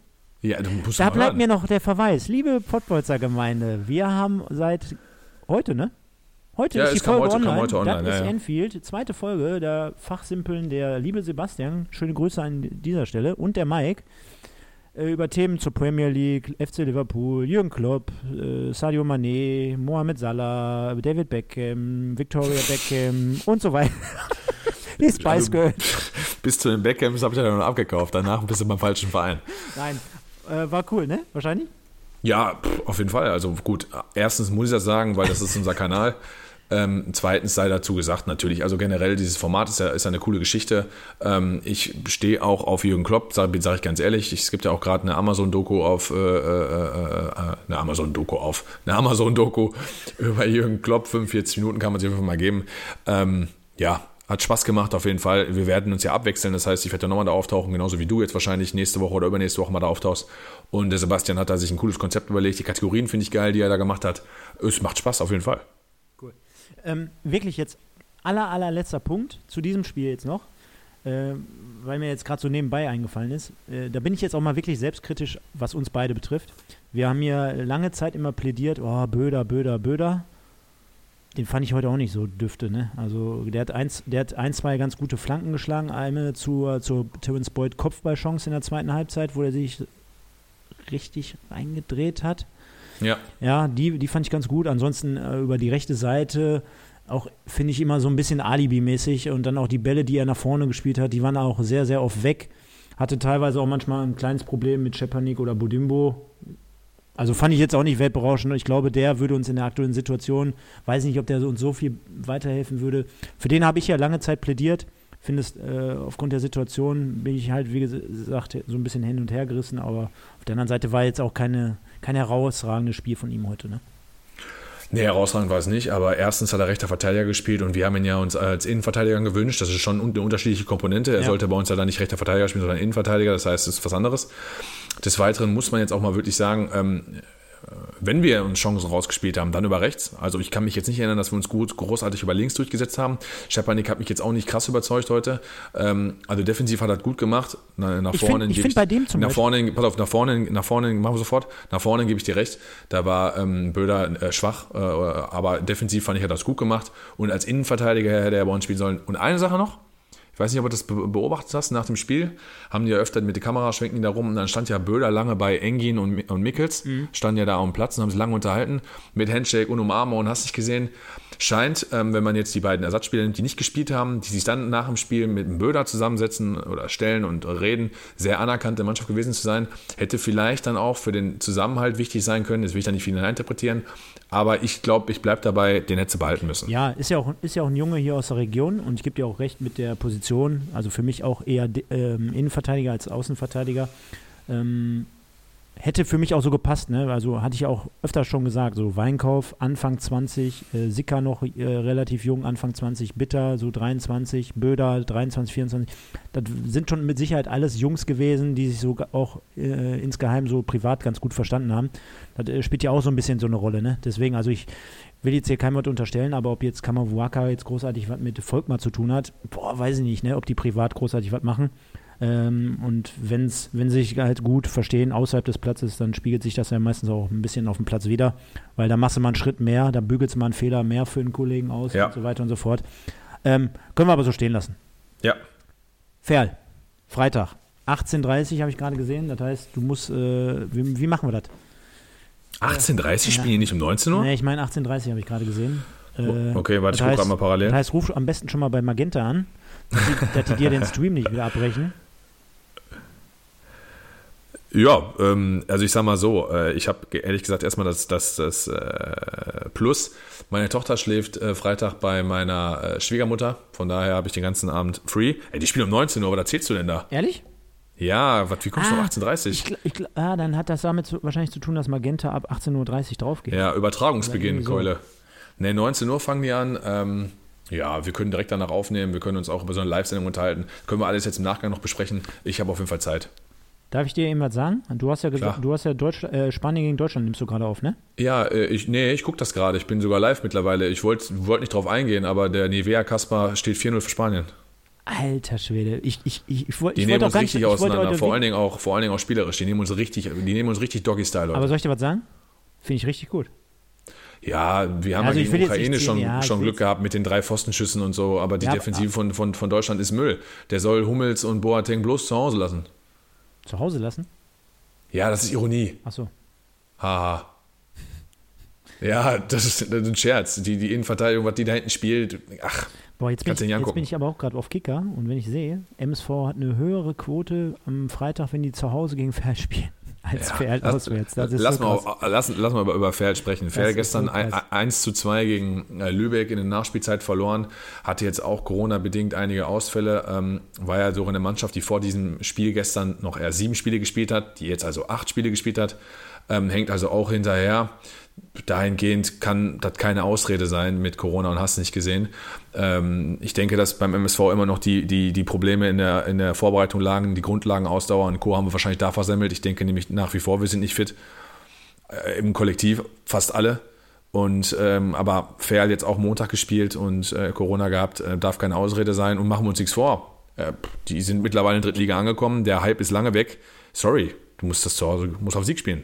Ja, du musst Da bleibt mir noch der Verweis. Liebe Pottbolzer Gemeinde, wir haben seit heute, ne? Heute ja, ist die Folge heute, online. Heute online. Das ja, ist. Enfield, zweite Folge der Fachsimpeln der liebe Sebastian. Schöne Grüße an dieser Stelle. Und der Mike. Äh, über Themen zur Premier League, FC Liverpool, Jürgen Klopp, äh, Sadio Mané, Mohamed Salah, David Beckham, Victoria Beckham und so weiter. Die Spice Girl. Bis zu den Beckhams habe ich ja noch abgekauft. Danach bist du beim falschen Verein. Nein, äh, war cool, ne? Wahrscheinlich? Ja, pff, auf jeden Fall. Also gut, erstens muss ich das sagen, weil das ist unser Kanal. Ähm, zweitens sei dazu gesagt, natürlich, also generell dieses Format ist ja ist eine coole Geschichte. Ähm, ich stehe auch auf Jürgen Klopp, sage sag ich ganz ehrlich. es gibt ja auch gerade eine Amazon-Doku auf, äh, äh, äh, eine Amazon-Doku auf, eine Amazon-Doku über Jürgen Klopp. 45 Minuten kann man sich einfach mal geben. Ähm, ja, hat Spaß gemacht auf jeden Fall. Wir werden uns ja abwechseln. Das heißt, ich werde ja nochmal da auftauchen, genauso wie du jetzt wahrscheinlich nächste Woche oder übernächste Woche mal da auftauchst. Und der Sebastian hat da sich ein cooles Konzept überlegt. Die Kategorien finde ich geil, die er da gemacht hat. Es macht Spaß auf jeden Fall ähm, wirklich jetzt aller, allerletzter Punkt zu diesem Spiel jetzt noch, äh, weil mir jetzt gerade so nebenbei eingefallen ist. Äh, da bin ich jetzt auch mal wirklich selbstkritisch, was uns beide betrifft. Wir haben ja lange Zeit immer plädiert, oh, Böder, Böder, Böder. Den fand ich heute auch nicht so düfte, ne? Also der hat eins, der hat ein, zwei ganz gute Flanken geschlagen. Eine zur, zur Terence Boyd Kopfballchance in der zweiten Halbzeit, wo er sich richtig reingedreht hat. Ja. Ja, die, die fand ich ganz gut. Ansonsten äh, über die rechte Seite auch, finde ich, immer so ein bisschen Alibi-mäßig. Und dann auch die Bälle, die er nach vorne gespielt hat, die waren auch sehr, sehr oft weg. Hatte teilweise auch manchmal ein kleines Problem mit Schepanik oder Budimbo. Also fand ich jetzt auch nicht weltberauschend. Ich glaube, der würde uns in der aktuellen Situation, weiß nicht, ob der uns so viel weiterhelfen würde. Für den habe ich ja lange Zeit plädiert. Finde es, äh, aufgrund der Situation bin ich halt, wie gesagt, so ein bisschen hin und her gerissen. Aber auf der anderen Seite war jetzt auch keine, kein herausragendes Spiel von ihm heute, ne? Nee, herausragend war es nicht, aber erstens hat er rechter Verteidiger gespielt und wir haben ihn ja uns als Innenverteidiger gewünscht. Das ist schon eine unterschiedliche Komponente. Er ja. sollte bei uns ja dann nicht rechter Verteidiger spielen, sondern Innenverteidiger. Das heißt, es ist was anderes. Des Weiteren muss man jetzt auch mal wirklich sagen, ähm, wenn wir uns Chancen rausgespielt haben, dann über rechts. Also ich kann mich jetzt nicht erinnern, dass wir uns gut großartig über links durchgesetzt haben. Schepanik hat mich jetzt auch nicht krass überzeugt heute. Ähm, also defensiv hat er gut gemacht. Na, nach ich vorne find, ich finde bei dem zum nach vorne, pass auf, nach vorne, nach vorne, machen wir sofort. Nach vorne gebe ich dir recht. Da war ähm, Böder äh, schwach, äh, aber defensiv fand ich, hat das gut gemacht. Und als Innenverteidiger hätte er bei uns spielen sollen. Und eine Sache noch, Ich weiß nicht, ob du das beobachtet hast nach dem Spiel. Haben die ja öfter mit der Kamera schwenken die da rum und dann stand ja Böder lange bei Engin und, und Mickels, mhm. standen ja da auf dem Platz und haben sich lange unterhalten mit Handshake und Umarmung und hast dich gesehen. Scheint, ähm, wenn man jetzt die beiden Ersatzspieler nimmt, die nicht gespielt haben, die sich dann nach dem Spiel mit dem Böder zusammensetzen oder stellen und reden, sehr anerkannte Mannschaft gewesen zu sein. Hätte vielleicht dann auch für den Zusammenhalt wichtig sein können. Das will ich da nicht viel interpretieren. Aber ich glaube, ich bleibe dabei, den hätte behalten müssen. Ja, ist ja, auch, ist ja auch ein Junge hier aus der Region und ich gebe dir auch recht mit der Position. Also für mich auch eher ähm, Innenverteidiger als Außenverteidiger. Ähm, hätte für mich auch so gepasst, ne? Also hatte ich auch öfter schon gesagt, so Weinkauf, Anfang 20, äh, Sicker noch äh, relativ jung, Anfang 20, Bitter, so 23, Böder 23, 24. Das sind schon mit Sicherheit alles Jungs gewesen, die sich so auch äh, insgeheim so privat ganz gut verstanden haben. Das äh, spielt ja auch so ein bisschen so eine Rolle, ne? Deswegen, also ich will jetzt hier keinem was unterstellen, aber ob jetzt Kamavuaka jetzt großartig was mit Volkmar zu tun hat, boah, weiß ich nicht, ne? Ob die privat großartig was machen. Ähm, und wenn's, wenn sie sich halt gut verstehen außerhalb des Platzes, dann spiegelt sich das ja meistens auch ein bisschen auf dem Platz wieder, weil da machst du mal einen Schritt mehr, da bügelst du mal einen Fehler mehr für den Kollegen aus ja. und so weiter und so fort. Ähm, können wir aber so stehen lassen. Ja. Ferl, Freitag, 18.30 habe ich gerade gesehen, das heißt, du musst, äh, wie, wie, machen wir das? 18.30 äh, spielen die nicht um 19 Uhr? Nee, ich meine 18.30 habe ich gerade gesehen. Äh, okay, warte, ich gucke einmal parallel. Das heißt, ruf am besten schon mal bei Magenta an, dass die, dass die dir den Stream nicht wieder abbrechen. Ja, ähm, also ich sag mal so, äh, ich habe ehrlich gesagt erstmal das, das, das äh, Plus. Meine Tochter schläft äh, Freitag bei meiner äh, Schwiegermutter, von daher habe ich den ganzen Abend free. Ey, die spielen um 19 Uhr, aber da zählst du denn da? Ehrlich? Ja, wat, wie kommst ah, du um 18.30 Uhr? Ich, ich, ah, dann hat das damit zu, wahrscheinlich zu tun, dass Magenta ab 18.30 Uhr draufgeht. Ja, Übertragungsbeginn, so. Keule. Ne, 19 Uhr fangen die an. Ähm, ja, wir können direkt danach aufnehmen, wir können uns auch über so eine Live-Sendung unterhalten. Können wir alles jetzt im Nachgang noch besprechen. Ich habe auf jeden Fall Zeit. Darf ich dir eben was sagen? Du hast ja gesagt, du hast ja Deutsch, äh, Spanien gegen Deutschland nimmst du gerade auf, ne? Ja, äh, ich, nee, ich gucke das gerade. Ich bin sogar live mittlerweile. Ich wollte wollt nicht drauf eingehen, aber der Nivea Kasper steht 4-0 für Spanien. Alter Schwede, ich, ich, ich, ich, wollte Die nehmen uns richtig nicht, auseinander, vor allen, Dingen auch, vor allen Dingen auch spielerisch. Die nehmen uns richtig, die nehmen uns richtig Doggy-Style. Aber soll ich dir was sagen? Finde ich richtig gut. Ja, wir haben also ja gegen Ukraine schon, ja, schon Glück gehabt mit den drei Pfostenschüssen und so, aber die ja, Defensive von, von, von Deutschland ist Müll. Der soll Hummels und Boateng bloß zu Hause lassen. Zu Hause lassen? Ja, das ist Ironie. Ach so. Haha. Ja, das ist, das ist, ein Scherz. Die, die Innenverteidigung, was die da hinten spielt, ach, Boah, jetzt bin, ich, jetzt bin ich aber auch gerade auf Kicker und wenn ich sehe, MSV hat eine höhere Quote am Freitag, wenn die zu Hause gegen Ferl spielen, als ja, Ferl auswärts. Das lass, so mal, lass, lass mal über Ferl sprechen. Ferl gestern so 1 zu 2 gegen äh, Lübeck in der Nachspielzeit verloren, hatte jetzt auch Corona-bedingt einige Ausfälle, ähm, war ja so eine Mannschaft, die vor diesem Spiel gestern noch eher sieben Spiele gespielt hat, die jetzt also acht Spiele gespielt hat, ähm, hängt also auch hinterher dahingehend kann das keine Ausrede sein mit Corona und hast nicht gesehen. Ähm, ich denke, dass beim MSV immer noch die, die, die Probleme in der, in der Vorbereitung lagen, die Grundlagen, Ausdauer und Co. haben wir wahrscheinlich da versemmelt. Ich denke nämlich nach wie vor, wir sind nicht fit. Äh, Im Kollektiv fast alle. Und ähm, aber Fair jetzt auch Montag gespielt und äh, Corona gehabt, äh, darf keine Ausrede sein und machen wir uns nichts vor. Äh, die sind mittlerweile in Drittliga angekommen, der Hype ist lange weg. Sorry, du musst das zu Hause, musst auf Sieg spielen.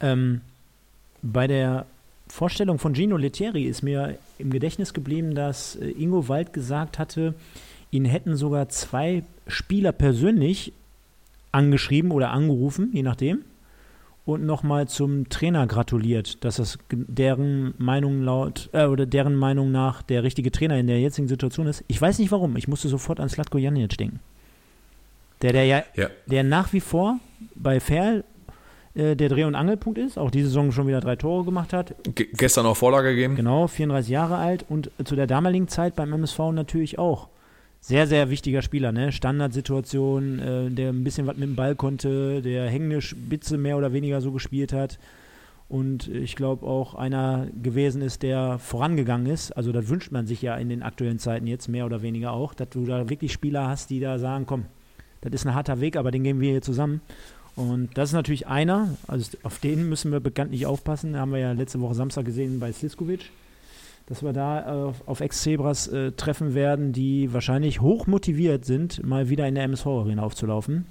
Ähm, bei der Vorstellung von Gino Lettieri ist mir im Gedächtnis geblieben, dass äh, Ingo Wald gesagt hatte, ihn hätten sogar zwei Spieler persönlich angeschrieben oder angerufen, je nachdem, und nochmal zum Trainer gratuliert, dass das deren Meinung laut äh, oder deren Meinung nach der richtige Trainer in der jetzigen Situation ist. Ich weiß nicht warum. Ich musste sofort an Slatko Janic denken. Der, der ja, ja, der nach wie vor bei Ferl der Dreh- und Angelpunkt ist, auch diese Saison schon wieder drei Tore gemacht hat. Ge gestern auch Vorlage gegeben. Genau, 34 Jahre alt und zu der damaligen Zeit beim MSV natürlich auch. Sehr, sehr wichtiger Spieler, ne? Standardsituation, äh, der ein bisschen was mit dem Ball konnte, der hängende Spitze mehr oder weniger so gespielt hat. Und ich glaube auch einer gewesen ist, der vorangegangen ist. Also das wünscht man sich ja in den aktuellen Zeiten jetzt mehr oder weniger auch, dass du da wirklich Spieler hast, die da sagen, komm, das ist ein harter Weg, aber den gehen wir hier zusammen. Und das ist natürlich einer, also auf den müssen wir bekanntlich aufpassen. Da haben wir ja letzte Woche Samstag gesehen bei Sliskovic, dass wir da auf, auf Ex-Zebras äh, treffen werden, die wahrscheinlich hoch motiviert sind, mal wieder in der MSV-Arena aufzulaufen.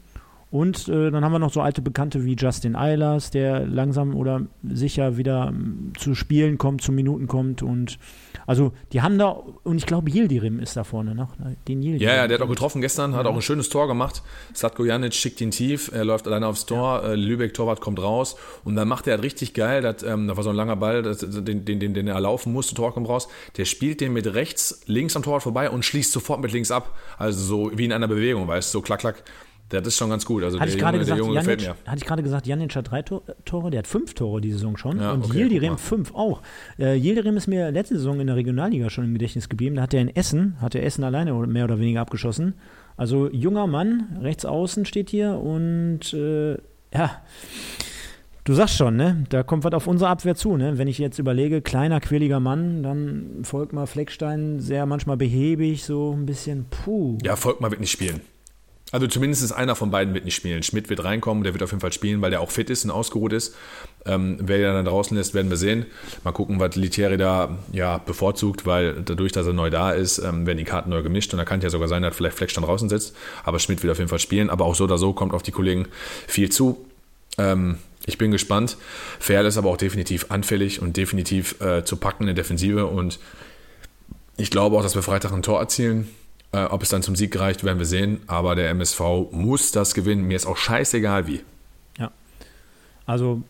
Und äh, dann haben wir noch so alte Bekannte wie Justin Eilers, der langsam oder sicher wieder m, zu Spielen kommt, zu Minuten kommt. Und also die haben da, und ich glaube, Yildirim ist da vorne noch. ne? Den Yildirim. Ja, ja, der hat auch getroffen gestern, hat auch ein schönes Tor gemacht. Satko Janic schickt ihn tief, er läuft alleine aufs Tor, äh, Lübeck Torwart kommt raus und dann macht er halt richtig geil, das, ähm, da war so ein langer Ball, das, den, den, den, den er laufen musste, Tor kommt raus, der spielt den mit rechts, links am Torwart vorbei und schließt sofort mit links ab. Also so wie in einer Bewegung, weißt du, so klack, klack. Das ist schon ganz gut. Also Hatte der ich gerade gesagt, Junge gefällt Janic, mir. hatte ich gerade gesagt, Janic hat drei Tor- Tore, der hat fünf Tore die Saison schon Ja, und okay, Yildirim mal. fünf auch. Äh, Yildirim ist mir letzte Saison in der Regionalliga schon im Gedächtnis geblieben. Da hat er in Essen, hat er Essen alleine mehr oder weniger abgeschossen. Also junger Mann, rechts außen steht hier und äh, ja, du sagst schon, ne? Da kommt was auf unsere Abwehr zu, ne? Wenn ich jetzt überlege, kleiner, quirliger Mann, dann folgt mal Fleckstein sehr manchmal behäbig, so ein bisschen puh. Ja, Volkmar wird nicht spielen. Also zumindest einer von beiden wird nicht spielen. Schmidt wird reinkommen, der wird auf jeden Fall spielen, weil der auch fit ist und ausgeruht ist. Ähm, wer er dann draußen lässt, werden wir sehen. Mal gucken, was Litieri da ja, bevorzugt, weil dadurch, dass er neu da ist, ähm, werden die Karten neu gemischt und da kann es ja sogar sein, dass vielleicht Fleckstein draußen sitzt. Aber Schmidt wird auf jeden Fall spielen. Aber auch so oder so kommt auf die Kollegen viel zu. Ähm, ich bin gespannt. Ferl ist aber auch definitiv anfällig und definitiv äh, zu packen in der Defensive und ich glaube auch, dass wir Freitag ein Tor erzielen. Äh, ob es dann zum Sieg reicht, werden wir sehen. Aber der MSV muss das gewinnen. Mir ist auch scheißegal wie. Also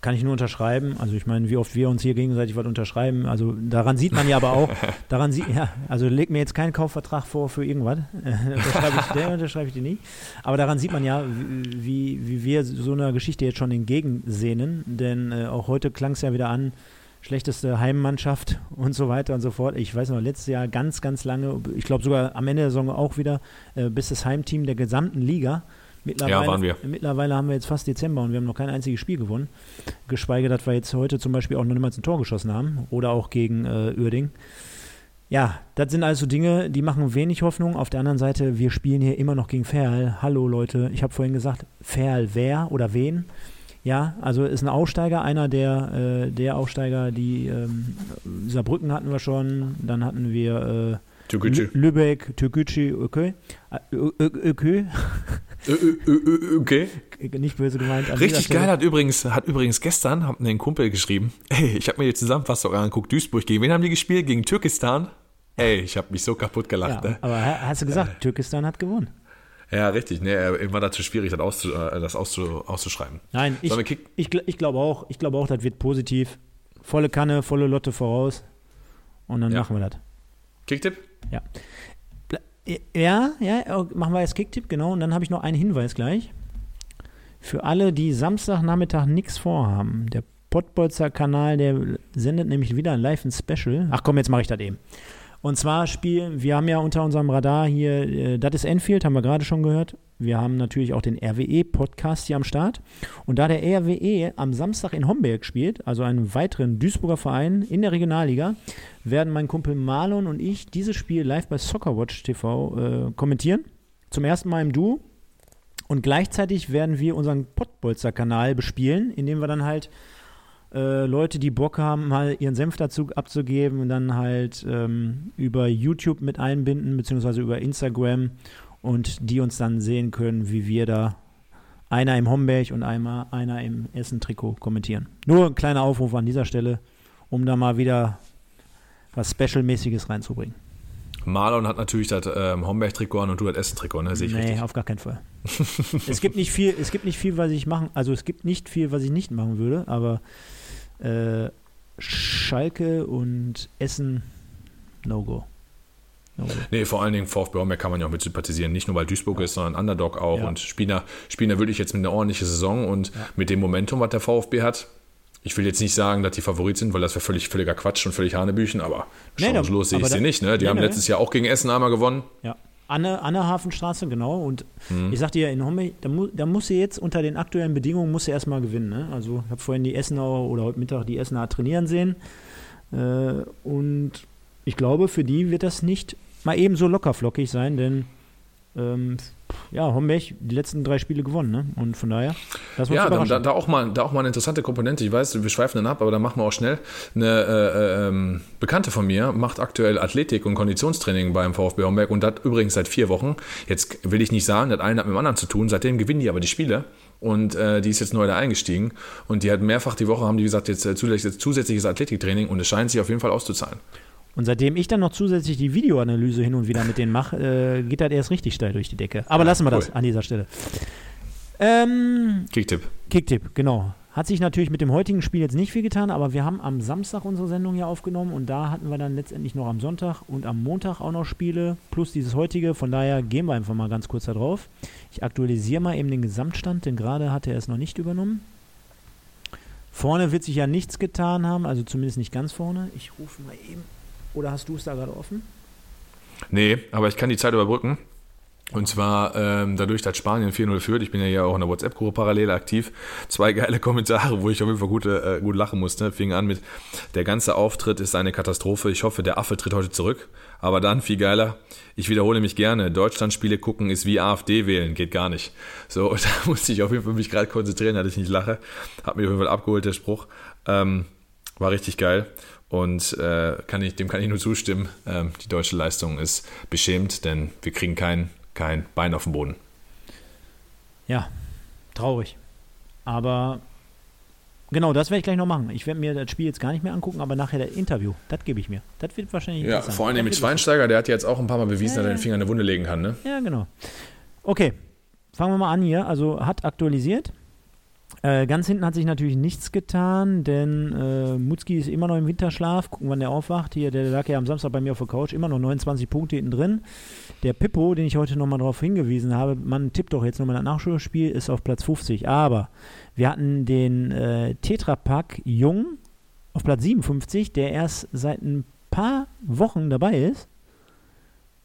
kann ich nur unterschreiben. Also ich meine, wie oft wir uns hier gegenseitig was unterschreiben. Also daran sieht man ja aber auch, daran sieht, ja, also leg mir jetzt keinen Kaufvertrag vor für irgendwas. Unterschreibe ich, der unterschreibe ich dir nie. Aber daran sieht man ja, wie, wie wir so einer Geschichte jetzt schon entgegensehnen. Denn äh, auch heute klang es ja wieder an, schlechteste Heimmannschaft und so weiter und so fort. Ich weiß noch, letztes Jahr ganz, ganz lange, ich glaube sogar am Ende der Saison auch wieder, äh, bis das Heimteam der gesamten Liga. Mittlerweile, Ja, waren wir. mittlerweile haben wir jetzt fast Dezember und wir haben noch kein einziges Spiel gewonnen. Geschweige, dass wir jetzt heute zum Beispiel auch noch niemals ein Tor geschossen haben oder auch gegen äh, Uerding. Ja, das sind also Dinge, die machen wenig Hoffnung. Auf der anderen Seite, wir spielen hier immer noch gegen Ferl. Hallo Leute, ich habe vorhin gesagt, Ferl wer oder wen? Ja, also ist ein Aufsteiger, einer der, äh, der Aufsteiger, die ähm, Saarbrücken hatten wir schon, dann hatten wir äh. Lü- Lübeck, Türkgücü, Äh, ö- ö- Okay. nicht böse gemeint. Richtig geil hat übrigens, hat übrigens gestern, hat mir ein Kumpel geschrieben, ey, ich habe mir die Zusammenfassung angeguckt, Duisburg, gegen wen haben die gespielt? Gegen Türkistan? Ey, ich habe mich so kaputt gelacht. Ja, ne? aber ha- hast du gesagt, Türkistan hat gewonnen? Ja, richtig. Nee, äh, war dazu schwierig, das, auszu, äh, das auszu, auszuschreiben. Nein, ich, ich, ich glaube auch, ich glaube auch, das wird positiv. Volle Kanne, volle Lotte voraus. Und dann Ja. machen wir das. Kicktipp? Bla- Ja, ja, oh, machen wir jetzt Kicktipp, genau. Und dann habe ich noch einen Hinweis gleich. Für alle, die Samstagnachmittag nichts vorhaben. Der Pottbolzer Kanal, der sendet nämlich wieder ein Live ein Special. Ach komm, jetzt mache ich das eben. Und zwar spielen, wir haben ja unter unserem Radar hier, äh, das ist Enfield, haben wir gerade schon gehört. Wir haben natürlich auch den RWE-Podcast hier am Start. Und da der RWE am Samstag in Homberg spielt, also einen weiteren Duisburger Verein in der Regionalliga, werden mein Kumpel Marlon und ich dieses Spiel live bei Soccerwatch TV äh, kommentieren. Zum ersten Mal im Duo. Und gleichzeitig werden wir unseren Pottbolzer-Kanal bespielen, indem wir dann halt äh, Leute, die Bock haben, mal ihren Senf dazu abzugeben und dann halt ähm, über YouTube mit einbinden, beziehungsweise über Instagram und die uns dann sehen können, wie wir da einer im Homberg und einmal einer im Essen-Trikot kommentieren. Nur ein kleiner Aufruf an dieser Stelle, um da mal wieder was Special-mäßiges reinzubringen. Marlon hat natürlich das ähm, Homberg-Trikot an und du das Essen-Trikot, ne? Sehe ich nee, richtig. auf gar keinen Fall. es gibt nicht viel, es gibt nicht viel, was ich machen, also es gibt nicht viel, was ich nicht machen würde, aber äh, Schalke und Essen, no go. No go. Nee, vor allen Dingen VfB Homberg kann man ja auch mit sympathisieren. Nicht nur, weil Duisburg ist, sondern Underdog auch. Ja. Und Spieler, Spieler wirklich jetzt mit einer ordentlichen Saison und mit dem Momentum, was der VfB hat. Ich will jetzt nicht sagen, dass die Favorit sind, weil das wäre völlig völliger Quatsch und völlig Hanebüchen, aber Nee, chancenlos sehe ich sie nicht. Ne? Die nee, haben nee. letztes Jahr auch gegen Essen einmal gewonnen. Ja. Anne, Anne Hafenstraße, genau. Und Mhm. ich sagte ja, in Homberg, da, mu da muss sie jetzt unter den aktuellen Bedingungen muss sie erstmal gewinnen. Ne? Also ich habe vorhin die Essenauer oder heute Mittag die Essener trainieren sehen. Äh, und ich glaube, für die wird das nicht mal eben so lockerflockig sein, denn ähm, ja, Homberg die letzten drei Spiele gewonnen, ne? Und von daher, das Ja, da, da, da, auch mal, da auch mal eine interessante Komponente. Ich weiß, wir schweifen dann ab, aber da machen wir auch schnell. Eine äh, ähm, Bekannte von mir macht aktuell Athletik und Konditionstraining beim VfB Homberg und das übrigens seit vier Wochen. Jetzt will ich nicht sagen, das eine hat mit dem anderen zu tun. Seitdem gewinnen die aber die Spiele. Und äh, die ist jetzt neu da eingestiegen. Und die hat mehrfach die Woche, haben die gesagt, jetzt äh, zusätzliches, zusätzliches Athletiktraining und es scheint sich auf jeden Fall auszuzahlen. Und seitdem ich dann noch zusätzlich die Videoanalyse hin und wieder mit denen mache, äh, geht das erst richtig steil durch die Decke. Aber lassen wir cool. das an dieser Stelle. Ähm, Kicktipp. Kicktipp, genau. Hat sich natürlich mit dem heutigen Spiel jetzt nicht viel getan, aber wir haben am Samstag unsere Sendung hier aufgenommen und da hatten wir dann letztendlich noch am Sonntag und am Montag auch noch Spiele, plus dieses heutige. Von daher gehen wir einfach mal ganz kurz da drauf. Ich aktualisiere mal eben den Gesamtstand, denn gerade hatte er es noch nicht übernommen. Vorne wird sich ja nichts getan haben, also zumindest nicht ganz vorne. Ich rufe mal eben oder hast du es da gerade offen? Nee, aber ich kann die Zeit überbrücken. Und zwar ähm, dadurch, dass Spanien 4-0 führt, ich bin ja hier auch in der WhatsApp-Gruppe parallel aktiv, zwei geile Kommentare, wo ich auf jeden Fall gut, äh, gut lachen musste. Fing an mit, der ganze Auftritt ist eine Katastrophe, ich hoffe, der Affe tritt heute zurück. Aber dann, viel geiler, ich wiederhole mich gerne, Deutschland-Spiele gucken ist wie AfD wählen, geht gar nicht. So, da musste ich auf jeden Fall mich gerade konzentrieren, dass ich nicht lache. Hat mich auf jeden Fall abgeholt, der Spruch. Ähm, war richtig geil. Und äh, kann ich, dem kann ich nur zustimmen. Ähm, die deutsche Leistung ist beschämt, denn wir kriegen kein, kein Bein auf den Boden. Ja, traurig. Aber genau, das werde ich gleich noch machen. Ich werde mir das Spiel jetzt gar nicht mehr angucken, aber nachher das Interview, das gebe ich mir. Das wird wahrscheinlich Ja, vor allem mit Schweinsteiger, der hat jetzt auch ein paar Mal bewiesen, ja, dass er den Finger in eine Wunde legen kann. Ne? Ja, genau. Okay, fangen wir mal an hier. Also hat aktualisiert. Äh, ganz hinten hat sich natürlich nichts getan, denn äh, Mutzki ist immer noch im Winterschlaf. Gucken, wann der aufwacht. Hier, der lag ja am Samstag bei mir auf der Couch, immer noch 29 Punkte hinten drin. Der Pippo, den ich heute nochmal darauf hingewiesen habe, man tippt doch jetzt nochmal das Nachschulspiel, ist auf Platz 50. Aber wir hatten den äh, Tetrapack Jung auf Platz 57, der erst seit ein paar Wochen dabei ist,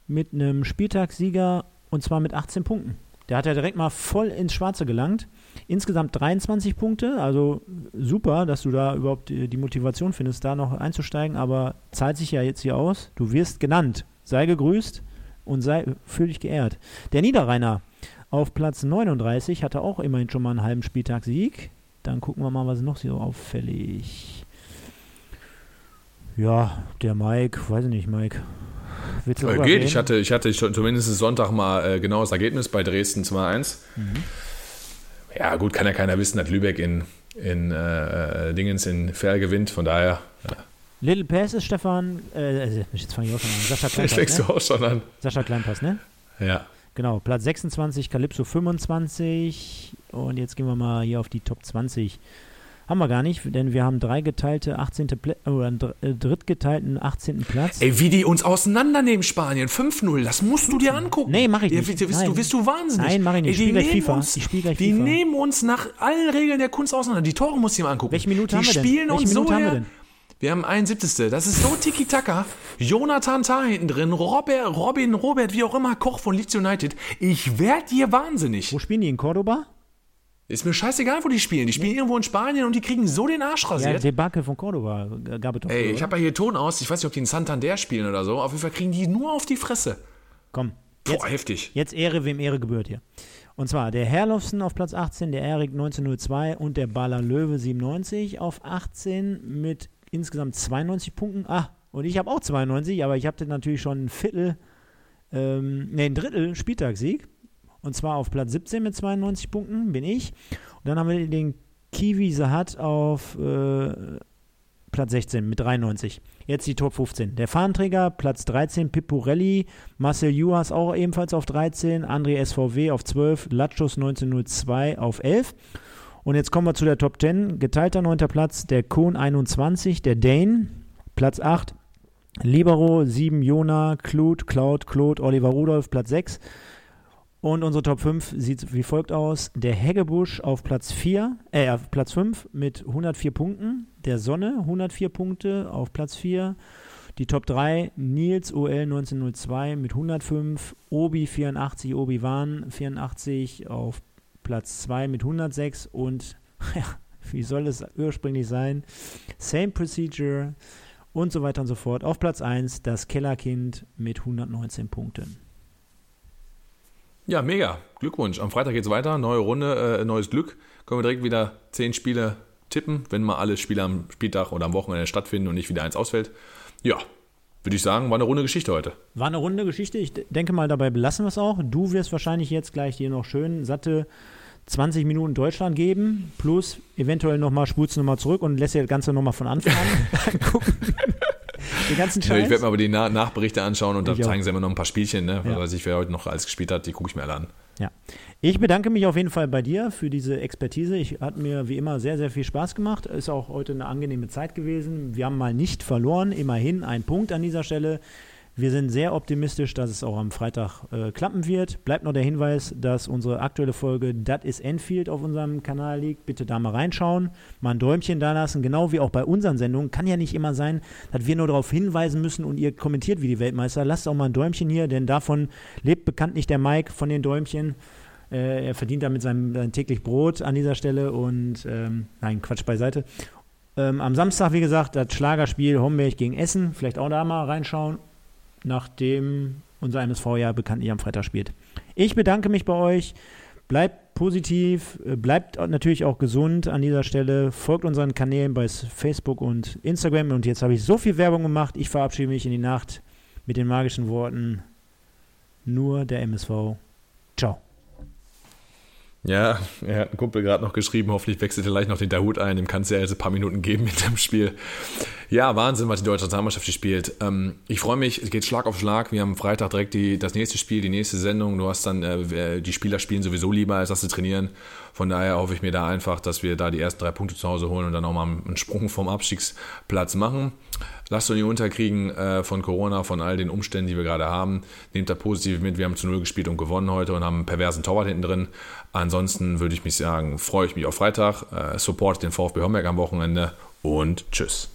mit einem Spieltagssieger und zwar mit 18 Punkten. Der hat ja direkt mal voll ins Schwarze gelangt. Insgesamt 23 Punkte, also super, dass du da überhaupt die Motivation findest, da noch einzusteigen, aber zahlt sich ja jetzt hier aus. Du wirst genannt. Sei gegrüßt und sei fühl dich geehrt. Der Niederrheiner auf Platz 39 hatte auch immerhin schon mal einen halben Spieltag Sieg. Dann gucken wir mal, was noch so auffällig. Ja, der Mike, weiß ich nicht, Mike. Äh, geht, ich hatte, ich hatte zumindest Sonntag mal äh, genaues Ergebnis bei Dresden 2-1. Mhm. Ja, gut, kann ja keiner wissen, dass Lübeck in, in äh, äh Dingens in Fair gewinnt, von daher. Ja. Little Pass ist Stefan, äh, jetzt fange ich auch schon an. Sascha Kleinpass. fängst ne? du auch schon an. Sascha Kleinpass, ne? Ja. Genau, Platz 26, Calypso 25 und jetzt gehen wir mal hier auf die Top 20. Haben wir gar nicht, denn wir haben drei geteilte 18. Plä oder einen äh, drittgeteilten 18. Platz. Ey, wie die uns auseinandernehmen, Spanien. 5-0, das musst du dir angucken. Nee, mach ich nicht. Ja, bist, du, bist du wahnsinnig. Nein, mach ich nicht. Ey, ich spiele gleich FIFA. Uns, ich die FIFA. nehmen uns nach allen Regeln der Kunst auseinander. Die Tore musst du dir mal angucken. Welche Minute die haben wir denn? Die spielen uns so haben wir denn? Wir haben 71. Das ist so tiki-taka. Jonathan Tah hinten drin, Robert, Robin, Robert, wie auch immer, Koch von Leeds United. Ich werd dir wahnsinnig. Wo spielen die? In Cordoba? Ist mir scheißegal, wo die spielen. Die spielen irgendwo in Spanien und die kriegen so den Arsch rasiert. Ja, Debakel von Cordoba gab es doch. Ey, ich habe ja hier Ton aus. Ich weiß nicht, ob die in Santander spielen oder so. Auf jeden Fall kriegen die nur auf die Fresse. Komm. Jetzt, Boah, heftig. Jetzt Ehre, wem Ehre gebührt hier. Und zwar der Herlofsen auf Platz 18, der Erik 1902 und der Baller Löwe 97 auf 18 mit insgesamt 92 Punkten. Ah, und ich habe auch 92, aber ich habe natürlich schon ein Viertel, ähm, ne, ein Drittel Spieltagssieg. Und zwar auf Platz 17 mit 92 Punkten bin ich. Und dann haben wir den Kiwi Sahat auf äh, Platz 16 mit 93. Jetzt die Top 15. Der Fahnenträger, Platz 13, Pipurelli, Marcel Juhas auch ebenfalls auf 13, André SVW auf 12, Latschus 1902 auf 11. Und jetzt kommen wir zu der Top 10. Geteilter 9. Platz, der Kohn 21, der Dane, Platz 8, Libero 7, Jona, Claude, Cloud, Claude, Oliver Rudolph, Platz 6. Und unsere Top 5 sieht wie folgt aus. Der Heggebusch auf Platz 4, äh, auf Platz 5 mit 104 Punkten. Der Sonne 104 Punkte auf Platz 4. Die Top 3, Nils OL 1902 mit 105, Obi 84, Obi Wan 84 auf Platz 2 mit 106 und, ja, wie soll es ursprünglich sein? Same Procedure und so weiter und so fort. Auf Platz 1 das Kellerkind mit 119 Punkten. Ja, mega. Glückwunsch. Am Freitag geht es weiter. Neue Runde, äh, neues Glück. Können wir direkt wieder zehn Spiele tippen, wenn mal alle Spiele am Spieltag oder am Wochenende stattfinden und nicht wieder eins ausfällt. Ja, würde ich sagen, war eine runde Geschichte heute. War eine runde Geschichte. Ich denke mal, dabei belassen wir es auch. Du wirst wahrscheinlich jetzt gleich dir noch schön satte 20 Minuten Deutschland geben, plus eventuell nochmal du nochmal zurück und lässt dir das Ganze nochmal von Anfang an gucken. Den ganzen Scheiß. Ich werde mir aber die Na Nachberichte anschauen und dann zeigen sie immer noch ein paar Spielchen, ne? Ja. weiß ich, wer heute noch alles gespielt hat, die gucke ich mir alle an. Ja. Ich bedanke mich auf jeden Fall bei dir für diese Expertise. Ich hat mir wie immer sehr, sehr viel Spaß gemacht. Ist auch heute eine angenehme Zeit gewesen. Wir haben mal nicht verloren, immerhin ein Punkt an dieser Stelle. Wir sind sehr optimistisch, dass es auch am Freitag äh, klappen wird. Bleibt noch der Hinweis, dass unsere aktuelle Folge Dat is Enfield auf unserem Kanal liegt. Bitte da mal reinschauen, mal ein Däumchen da lassen, genau wie auch bei unseren Sendungen. Kann ja nicht immer sein, dass wir nur darauf hinweisen müssen und ihr kommentiert wie die Weltmeister. Lasst auch mal ein Däumchen hier, denn davon lebt bekanntlich der Mike von den Däumchen. Äh, er verdient damit sein, sein, täglich Brot an dieser Stelle und ähm, nein, Quatsch beiseite. Ähm, am Samstag, wie gesagt, das Schlagerspiel Homberg gegen Essen. Vielleicht auch da mal reinschauen nachdem unser MSV ja bekanntlich am Freitag spielt. Ich bedanke mich bei euch. Bleibt positiv, äh, bleibt natürlich auch gesund an dieser Stelle. Folgt unseren Kanälen bei Facebook und Instagram. Und jetzt habe ich so viel Werbung gemacht. Ich verabschiede mich in die Nacht mit den magischen Worten. Nur der MSV. Ciao. Ja, er hat einen Kumpel gerade noch geschrieben, hoffentlich wechselt er gleich noch den Dahut ein, dem kannst du ja jetzt ein paar Minuten geben mit dem Spiel. Ja, Wahnsinn, was die deutsche Nationalmannschaft spielt. Ähm, ich freue mich, es geht Schlag auf Schlag. Wir haben Freitag direkt die, das nächste Spiel, die nächste Sendung. Du hast dann, äh, die Spieler spielen sowieso lieber, als dass sie trainieren. Von daher hoffe ich mir da einfach, dass wir da die ersten drei Punkte zu Hause holen und dann auch mal einen Sprung vom Abstiegsplatz machen. Lasst uns nicht unterkriegen äh, von Corona, von all den Umständen, die wir gerade haben. Nehmt da positiv mit. Wir haben zu Null gespielt und gewonnen heute und haben einen perversen Torwart hinten drin. Ansonsten würde ich mich sagen, freue ich mich auf Freitag. Äh, support den VfB Homberg am Wochenende und tschüss.